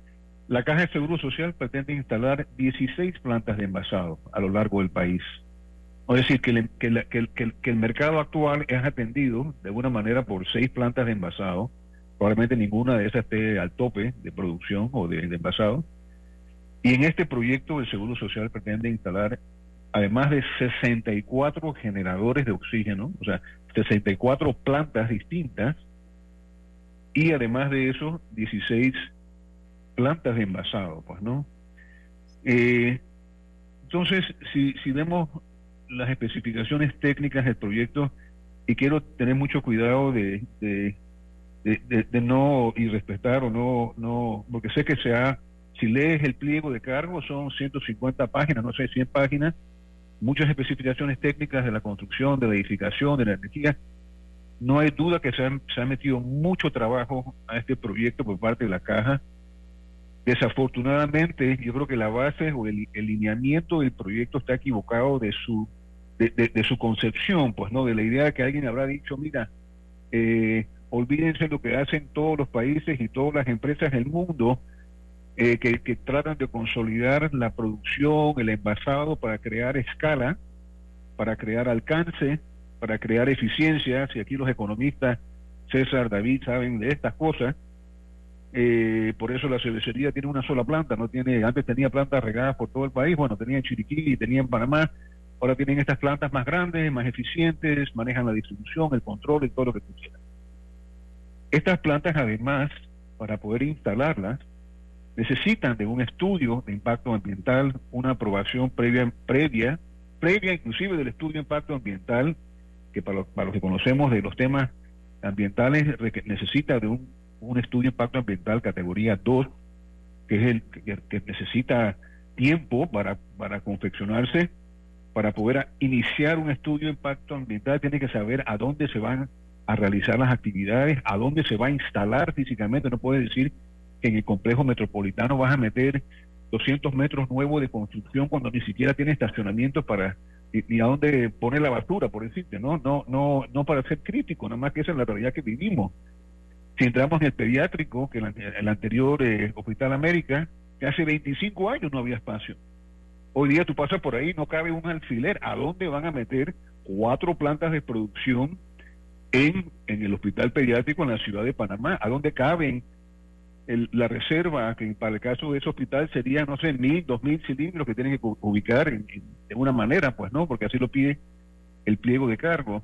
La Caja de Seguro Social pretende instalar 16 plantas de envasado a lo largo del país. Es decir, que, que, el mercado actual es atendido de alguna manera por seis plantas de envasado. Probablemente ninguna de esas esté al tope de producción o de envasado. Y en este proyecto el Seguro Social pretende instalar además de 64 generadores de oxígeno, o sea, 64 plantas distintas, y además de eso, 16 plantas de envasado, pues, ¿no? Eh, entonces, si, si vemos las especificaciones técnicas del proyecto, y quiero tener mucho cuidado de, de, de, no irrespetar o no, no, porque sé que se ha, si lees el pliego de cargo, son 150 páginas, no sé, 100 páginas, muchas especificaciones técnicas de la construcción, de la edificación, de la energía. No hay duda que se ha, metido mucho trabajo a este proyecto por parte de la caja. Desafortunadamente, yo creo que la base o el, lineamiento del proyecto está equivocado de su de, su concepción, pues no, de la idea de que alguien habrá dicho, mira, eh, olvídense lo que hacen todos los países y todas las empresas del mundo eh, que, tratan de consolidar la producción, el envasado para crear escala, para crear alcance, para crear eficiencia. Si aquí los economistas, César, David, saben de estas cosas, eh, por eso la cervecería tiene una sola planta, no tiene, antes tenía plantas regadas por todo el país, bueno, tenía en Chiriquí, tenía en Panamá, ahora tienen estas plantas más grandes, más eficientes, manejan la distribución, el control y todo lo que tú quieras. Estas plantas además, para poder instalarlas, necesitan de un estudio de impacto ambiental, una aprobación previa, previa, previa inclusive del estudio de impacto ambiental, que para, los, que conocemos de los temas ambientales necesita de un, un estudio de impacto ambiental categoría 2, que es el que, necesita tiempo para, para confeccionarse, para poder iniciar un estudio de impacto ambiental, tiene que saber a dónde se van a realizar las actividades, a dónde se va a instalar físicamente, no puede decir en el complejo metropolitano vas a meter 200 metros nuevos de construcción cuando ni siquiera tiene estacionamiento para ni, a dónde poner la basura, por decirte, ¿no? No, no, no para ser crítico, nada más que esa es la realidad que vivimos. Si entramos en el pediátrico, que el, anterior eh, Hospital América, que hace 25 años no había espacio. Hoy día tú pasas por ahí, no cabe un alfiler. ¿A dónde van a meter cuatro plantas de producción en, en el hospital pediátrico en la ciudad de Panamá? ¿A dónde caben la reserva, que para el caso de ese hospital sería, no sé, mil, dos mil cilindros que tienen que ubicar en, una manera, pues no, porque así lo pide el pliego de cargo.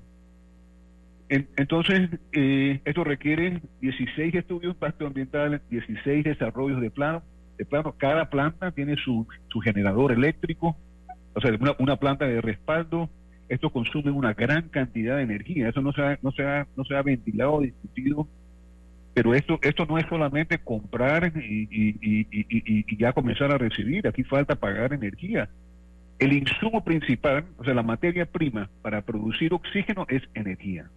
entonces, eh, esto requiere 16 estudios de impacto ambiental, 16 desarrollos de plano. De plano, cada planta tiene su, su generador eléctrico, o sea, una, una planta de respaldo. Esto consume una gran cantidad de energía. Eso no se no se ha, no se ha ventilado, discutido pero esto, esto no es solamente comprar y, ya comenzar a recibir, aquí falta pagar energía. El insumo principal, o sea, la materia prima para producir oxígeno es energía.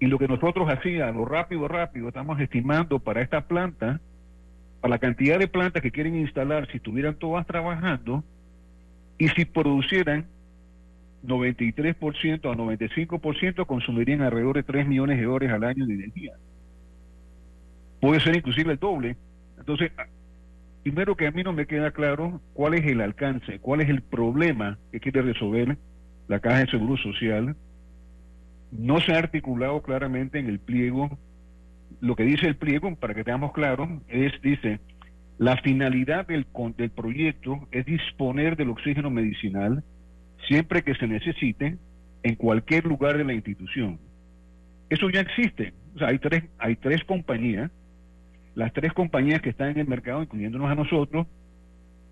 Y lo que nosotros hacíamos, lo rápido, rápido, estamos estimando para esta planta, para la cantidad de plantas que quieren instalar, si estuvieran todas trabajando, y si producieran 93% a 95%, consumirían alrededor de 3 millones de dólares al año de energía puede ser inclusive el doble. Entonces, primero que a mí no me queda claro cuál es el alcance, cuál es el problema que quiere resolver la Caja de Seguro Social. No se ha articulado claramente en el pliego. Lo que dice el pliego, para que tengamos claro, es, dice, la finalidad del, del proyecto es disponer del oxígeno medicinal siempre que se necesite en cualquier lugar de la institución. Eso ya existe. O sea, hay tres, hay tres compañías las tres compañías que están en el mercado, incluyéndonos a nosotros,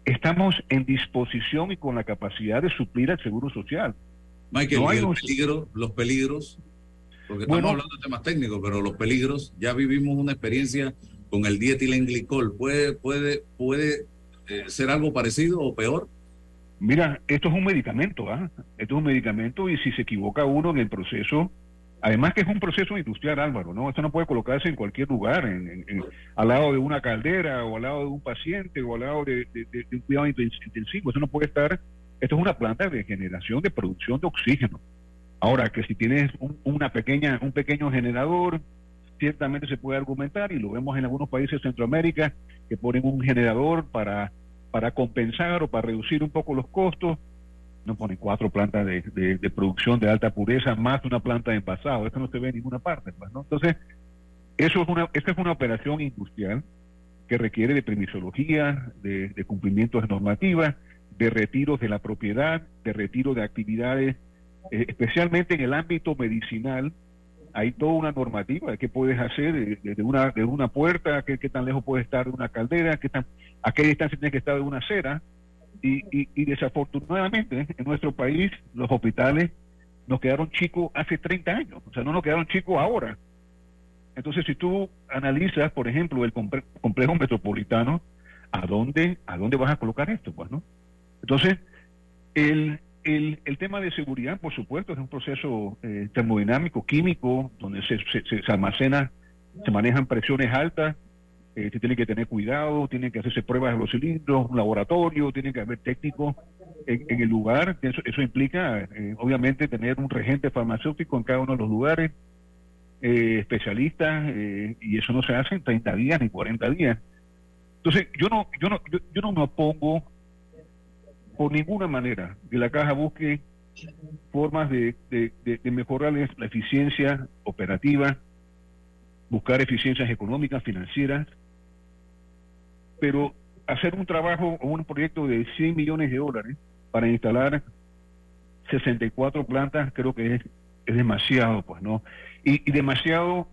estamos en disposición y con la capacidad de suplir al seguro social. Michael, los peligros, porque estamos hablando de temas técnicos, pero los peligros, ya vivimos una experiencia con el dietilenglicol. ¿Puede, puede, puede eh, ser algo parecido o peor? Mira, esto es un medicamento, ¿ah? Esto es un medicamento y si se equivoca uno en el proceso, Además que es un proceso industrial, Álvaro, ¿no? Esto no puede colocarse en cualquier lugar, en, al lado de una caldera o al lado de un paciente o al lado de, un cuidado intensivo. Eso no puede estar, esto es una planta de generación, de producción de oxígeno. Ahora, que si tienes una pequeña, un pequeño generador, ciertamente se puede argumentar, y lo vemos en algunos países de Centroamérica, que ponen un generador para, para compensar o para reducir un poco los costos, no ponen cuatro plantas de, de, producción de alta pureza más una planta de envasado. Eso no se ve en ninguna parte. Pues. Entonces, eso es una, esta es una operación industrial que requiere de permisología, de, de cumplimientos de normativas, de retiros de la propiedad, de retiro de actividades, eh, especialmente en el ámbito medicinal. Hay toda una normativa de qué puedes hacer desde una, de una puerta, qué, qué tan lejos puede estar de una caldera, qué tan, a qué distancia tiene que estar de una acera y, desafortunadamente en nuestro país los hospitales nos quedaron chicos hace 30 años, o sea, no nos quedaron chicos ahora. Entonces, si tú analizas, por ejemplo, el complejo metropolitano, ¿a dónde, ¿a dónde vas a colocar esto? Pues, ¿no? Entonces, el, el, el tema de seguridad, por supuesto, es un proceso eh, termodinámico, químico, donde se, se, se almacena, se manejan presiones altas, eh, tienen que tener cuidado, tienen que hacerse pruebas de los cilindros, un laboratorio, tienen que haber técnicos en, el lugar. Eso, eso implica, eh, obviamente, tener un regente farmacéutico en cada uno de los lugares, eh, especialistas, eh, y eso no se hace en 30 días ni 40 días. Entonces, yo no, yo no, yo, no me opongo por ninguna manera que la caja busque formas de, de, de mejorar la eficiencia operativa, buscar eficiencias económicas, financieras, pero hacer un trabajo o un proyecto de 100 millones de dólares para instalar 64 plantas creo que es, demasiado, pues, ¿no? Y, y, demasiado,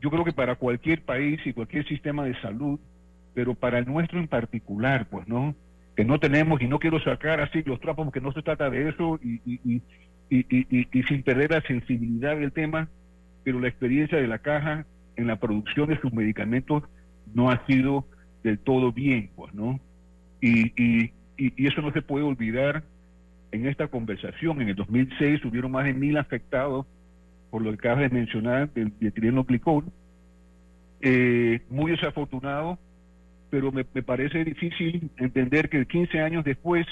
yo creo que para cualquier país y cualquier sistema de salud, pero para el nuestro en particular, pues, ¿no? Que no tenemos, y no quiero sacar así los trapos, porque no se trata de eso, y, y, y sin perder la sensibilidad del tema, pero la experiencia de la caja en la producción de sus medicamentos no ha sido del todo bien, pues, ¿no? Y, y, y, eso no se puede olvidar en esta conversación. En el 2006 hubieron más de mil afectados por lo que acabas de mencionar del dietilenglicol. Eh, muy desafortunado, pero me, me, parece difícil entender que 15 años después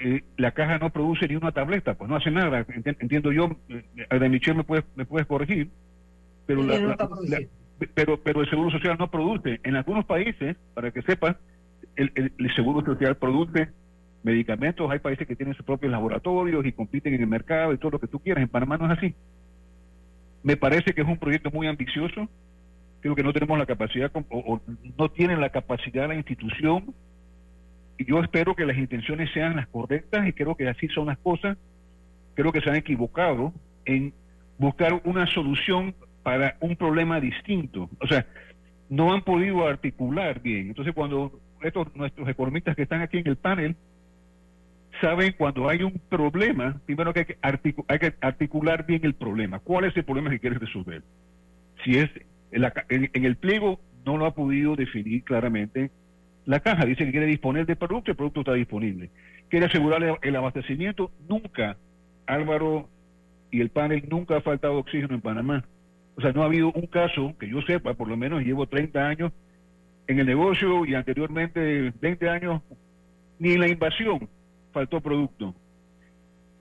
eh, la caja no produce ni una tableta, pues no hace nada. Entiendo yo, eh, de Michelle me puedes, me puedes corregir, pero la, pero, pero el Seguro Social no produce. En algunos países, para que sepas, el, el, Seguro Social produce medicamentos, hay países que tienen sus propios laboratorios y compiten en el mercado y todo lo que tú quieras. En Panamá no es así. Me parece que es un proyecto muy ambicioso. Creo que no tenemos la capacidad o, no tienen la capacidad la institución. Y yo espero que las intenciones sean las correctas y creo que así son las cosas. Creo que se han equivocado en buscar una solución para un problema distinto. O sea, no han podido articular bien. Entonces, cuando estos nuestros economistas que están aquí en el panel saben cuando hay un problema, primero que hay que, hay que articular bien el problema. ¿Cuál es el problema que quieres resolver? Si es en, en, el pliego no lo ha podido definir claramente la caja. Dice que quiere disponer de producto, el producto está disponible. Quiere asegurar el abastecimiento. Nunca, Álvaro y el panel, nunca ha faltado oxígeno en Panamá. O sea, no ha habido un caso que yo sepa, por lo menos llevo 30 años en el negocio y anteriormente 20 años, ni en la invasión faltó producto.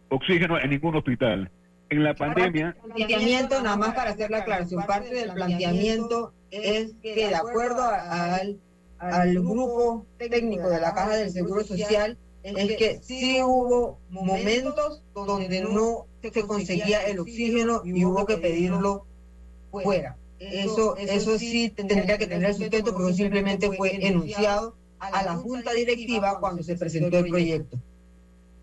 Oxígeno en ningún hospital. En la pandemia... planteamiento, nada más para hacer la aclaración, parte del planteamiento es que de acuerdo al, al grupo técnico de la Caja del Seguro Social, es que sí hubo momentos donde no se conseguía el oxígeno y hubo que pedirlo fuera. Eso, eso sí tendría que tener sustento porque simplemente fue enunciado a la junta directiva cuando se presentó el proyecto.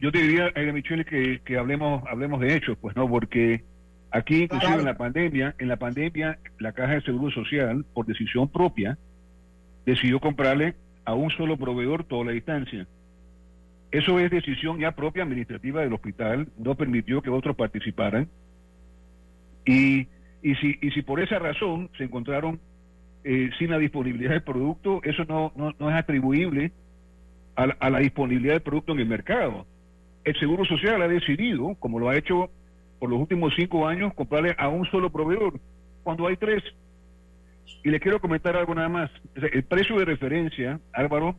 Yo te diría, Aida Michelle, que, que hablemos, hablemos de hechos, pues no, porque aquí, inclusive en la pandemia, en la pandemia, la Caja de Seguro Social, por decisión propia, decidió comprarle a un solo proveedor toda la distancia. Eso es decisión ya propia administrativa del hospital, no permitió que otros participaran. Y y si, y si por esa razón se encontraron eh, sin la disponibilidad del producto, eso no, no, no es atribuible a la, a la, disponibilidad del producto en el mercado. El Seguro Social ha decidido, como lo ha hecho por los últimos cinco años, comprarle a un solo proveedor, cuando hay tres. Y le quiero comentar algo nada más. El precio de referencia, Álvaro,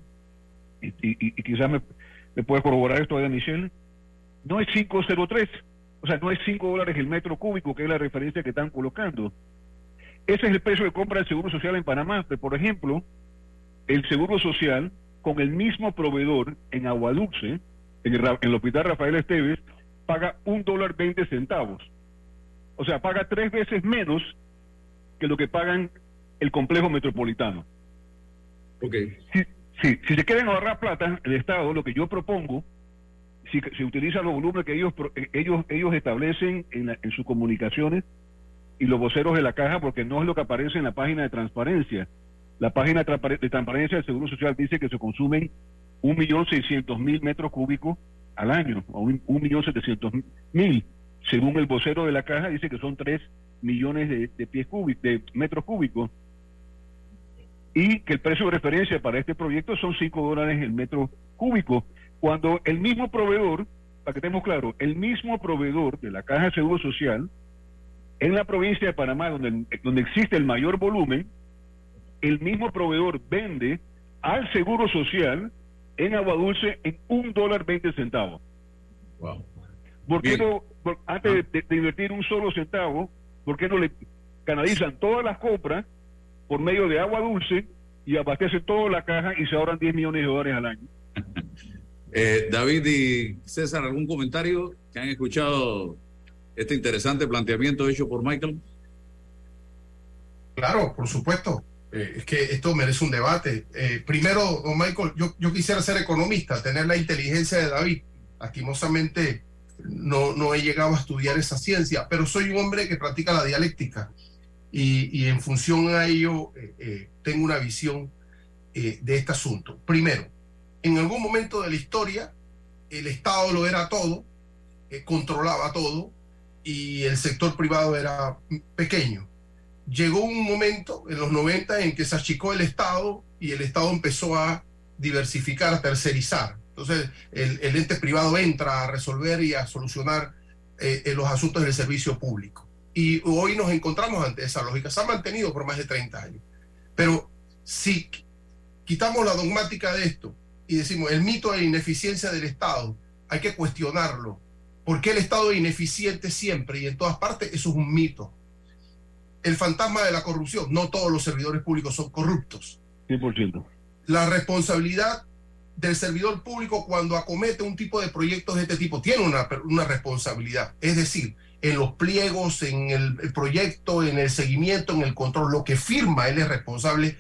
y, y, quizás me, me puede corroborar esto de Michelle, no es 503, o sea, no es 5 dólares el metro cúbico, que es la referencia que están colocando. Ese es el precio de compra del Seguro Social en Panamá. por ejemplo, el Seguro Social, con el mismo proveedor en Aguadulce, en el, en el Hospital Rafael Esteves, paga un dólar 20 centavos. O sea, paga tres veces menos que lo que pagan el complejo metropolitano. Okay. Si, si, si se quieren ahorrar plata, el Estado, lo que yo propongo, si se utiliza los volúmenes que ellos eh, ellos ellos establecen en, en sus comunicaciones y los voceros de la caja, porque no es lo que aparece en la página de transparencia. La página de transparencia del Seguro Social dice que se consumen un millón seiscientos mil metros cúbicos al año, o un millón setecientos mil. Según el vocero de la caja, dice que son tres millones de, pies cúbicos, de metros cúbicos, y que el precio de referencia para este proyecto son 5 dólares el metro cúbico, cuando el mismo proveedor, para que estemos claros, el mismo proveedor de la Caja de Seguro Social, en la provincia de Panamá, donde, donde existe el mayor volumen, el mismo proveedor vende al Seguro Social en Agua Dulce en un dólar veinte centavos. Wow. ¿Por qué no, antes de, de, invertir un solo centavo, ¿por qué no le canalizan todas las compras por medio de agua dulce y abastecen toda la caja y se ahorran 10 millones de dólares al año? Eh, David y César, ¿algún comentario que han escuchado este interesante planteamiento hecho por Michael? Claro, por supuesto. Eh, es que esto merece un debate. Eh, primero, don Michael, yo, yo quisiera ser economista, tener la inteligencia de David. Lastimosamente, no, no he llegado a estudiar esa ciencia, pero soy un hombre que practica la dialéctica y, y en función a ello tengo una visión de este asunto. Primero, en algún momento de la historia, el Estado lo era todo, eh, controlaba todo y el sector privado era pequeño. Llegó un momento en los 90 en que se achicó el Estado y el Estado empezó a diversificar, a tercerizar. Entonces, el, ente privado entra a resolver y a solucionar eh, los asuntos del servicio público. Y hoy nos encontramos ante esa lógica. Se ha mantenido por más de 30 años. Pero si quitamos la dogmática de esto y decimos el mito de la ineficiencia del Estado, hay que cuestionarlo. ¿Por qué el Estado es ineficiente siempre y en todas partes? Eso es un mito. El fantasma de la corrupción. No todos los servidores públicos son corruptos. 100%. La responsabilidad del servidor público cuando acomete un tipo de proyectos de este tipo tiene una, una responsabilidad. Es decir, en los pliegos, en el, el, proyecto, en el seguimiento, en el control, lo que firma, él es responsable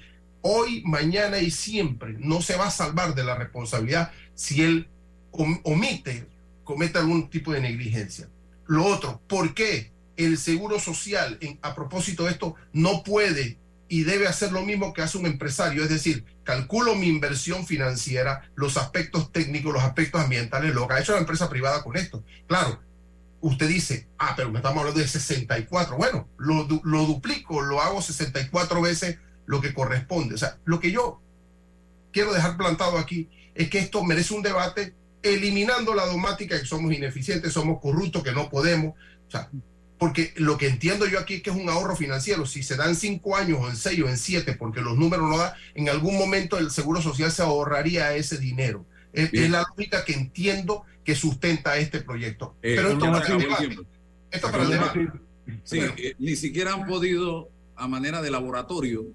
hoy, mañana y siempre. No se va a salvar de la responsabilidad si él omite, comete algún tipo de negligencia. Lo otro, ¿por qué el Seguro Social, a propósito de esto, no puede y debe hacer lo mismo que hace un empresario, es decir, calculo mi inversión financiera, los aspectos técnicos, los aspectos ambientales, lo que ha hecho la empresa privada con esto. Claro, usted dice, ah, pero me estamos hablando de 64. Bueno, lo, lo duplico, lo hago 64 veces lo que corresponde. O sea, lo que yo quiero dejar plantado aquí es que esto merece un debate eliminando la dogmática que somos ineficientes, somos corruptos, que no podemos. O sea, porque lo que entiendo yo aquí es que es un ahorro financiero. Si se dan cinco años o en seis o en siete, porque los números no dan, en algún momento el Seguro Social se ahorraría ese dinero. Es, es, la lógica que entiendo que sustenta este proyecto. Eh, Pero esto no, para el debate. Esto para el debate. Sí, eh, ni siquiera han podido, a manera de laboratorio,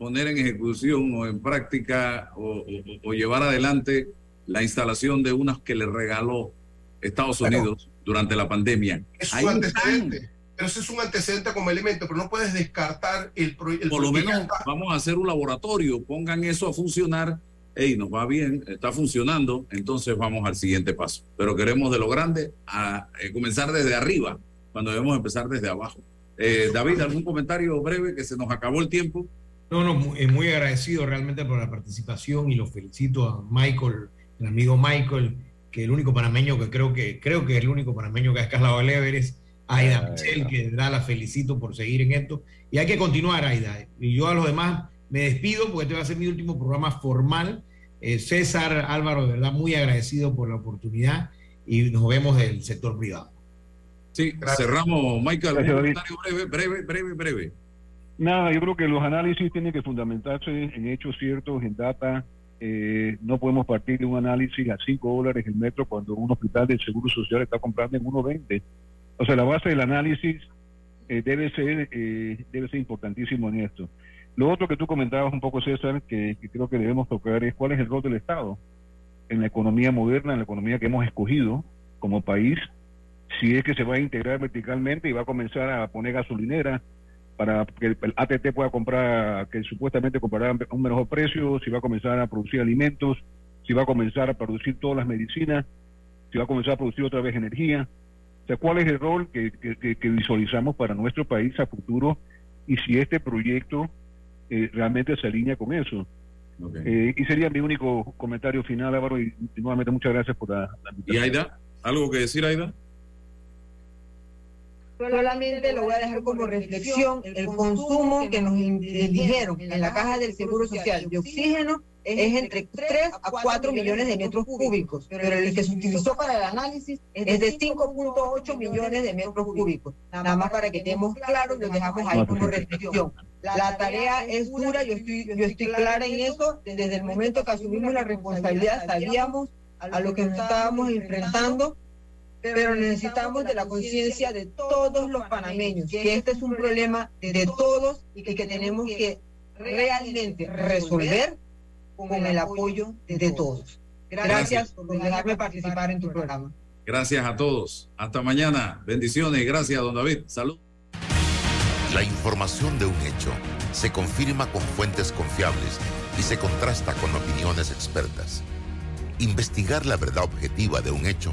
poner en ejecución o en práctica o, o, o llevar adelante la instalación de unas que le regaló Estados Unidos bueno, durante la pandemia. Es un antecedente. Pero ese es un antecedente como elemento, pero no puedes descartar el, pro, el Por lo menos vamos a hacer un laboratorio, pongan eso a funcionar, hey, nos va bien, está funcionando, entonces vamos al siguiente paso. Pero queremos de lo grande a, eh, comenzar desde arriba, cuando debemos empezar desde abajo. Eh, David, ¿algún comentario breve que se nos acabó el tiempo? No, no, muy, muy agradecido realmente por la participación y lo felicito a Michael, el amigo Michael, que el único panameño que creo que creo que es el único panameño que ha escalado el Everest, Aida Ay, Michel, que da la felicito por seguir en esto. Y hay que continuar, Aida. Y yo a los demás me despido porque este va a ser mi último programa formal. Eh, César Álvaro, de verdad, muy agradecido por la oportunidad y nos vemos del sector privado. Sí, Gracias. cerramos, Michael. Gracias, un comentario breve, breve, breve, breve. Nada, yo creo que los análisis tienen que fundamentarse en hechos ciertos, en data, eh, no podemos partir de un análisis a 5 dólares el metro cuando un hospital del Seguro Social está comprando en 1.20. O sea, la base del análisis eh, debe ser eh, debe ser importantísimo en esto. Lo otro que tú comentabas un poco, César, que, que, creo que debemos tocar es cuál es el rol del Estado en la economía moderna, en la economía que hemos escogido como país, si es que se va a integrar verticalmente y va a comenzar a poner gasolinera para que el ATT pueda comprar, que supuestamente comprará a un mejor precio, si va a comenzar a producir alimentos, si va a comenzar a producir todas las medicinas, si va a comenzar a producir otra vez energía. O sea, ¿cuál es el rol que, que, visualizamos para nuestro país a futuro y si este proyecto eh, realmente se alinea con eso? Eh, y sería mi único comentario final, Álvaro, y, nuevamente muchas gracias por la, la ¿Y Aida? ¿Algo que decir, Aida? Solamente lo voy a dejar como reflexión, el consumo que nos dijeron en la caja del Seguro Social de oxígeno es entre 3 a 4 millones de metros cúbicos, pero el que se utilizó para el análisis es de 5.8 millones de metros cúbicos. Nada más para que estemos claros, lo dejamos ahí como reflexión. La tarea es dura, yo estoy, yo estoy clara en eso. Desde el momento que asumimos la responsabilidad, sabíamos a lo que nos estábamos enfrentando pero necesitamos de la conciencia de todos los panameños, que este es un problema de todos y que tenemos que realmente resolver con el apoyo de todos. Gracias por dejarme participar en tu programa. Gracias a todos. Hasta mañana. Bendiciones. Gracias, don David. Salud. La información de un hecho se confirma con fuentes confiables y se contrasta con opiniones expertas. Investigar la verdad objetiva de un hecho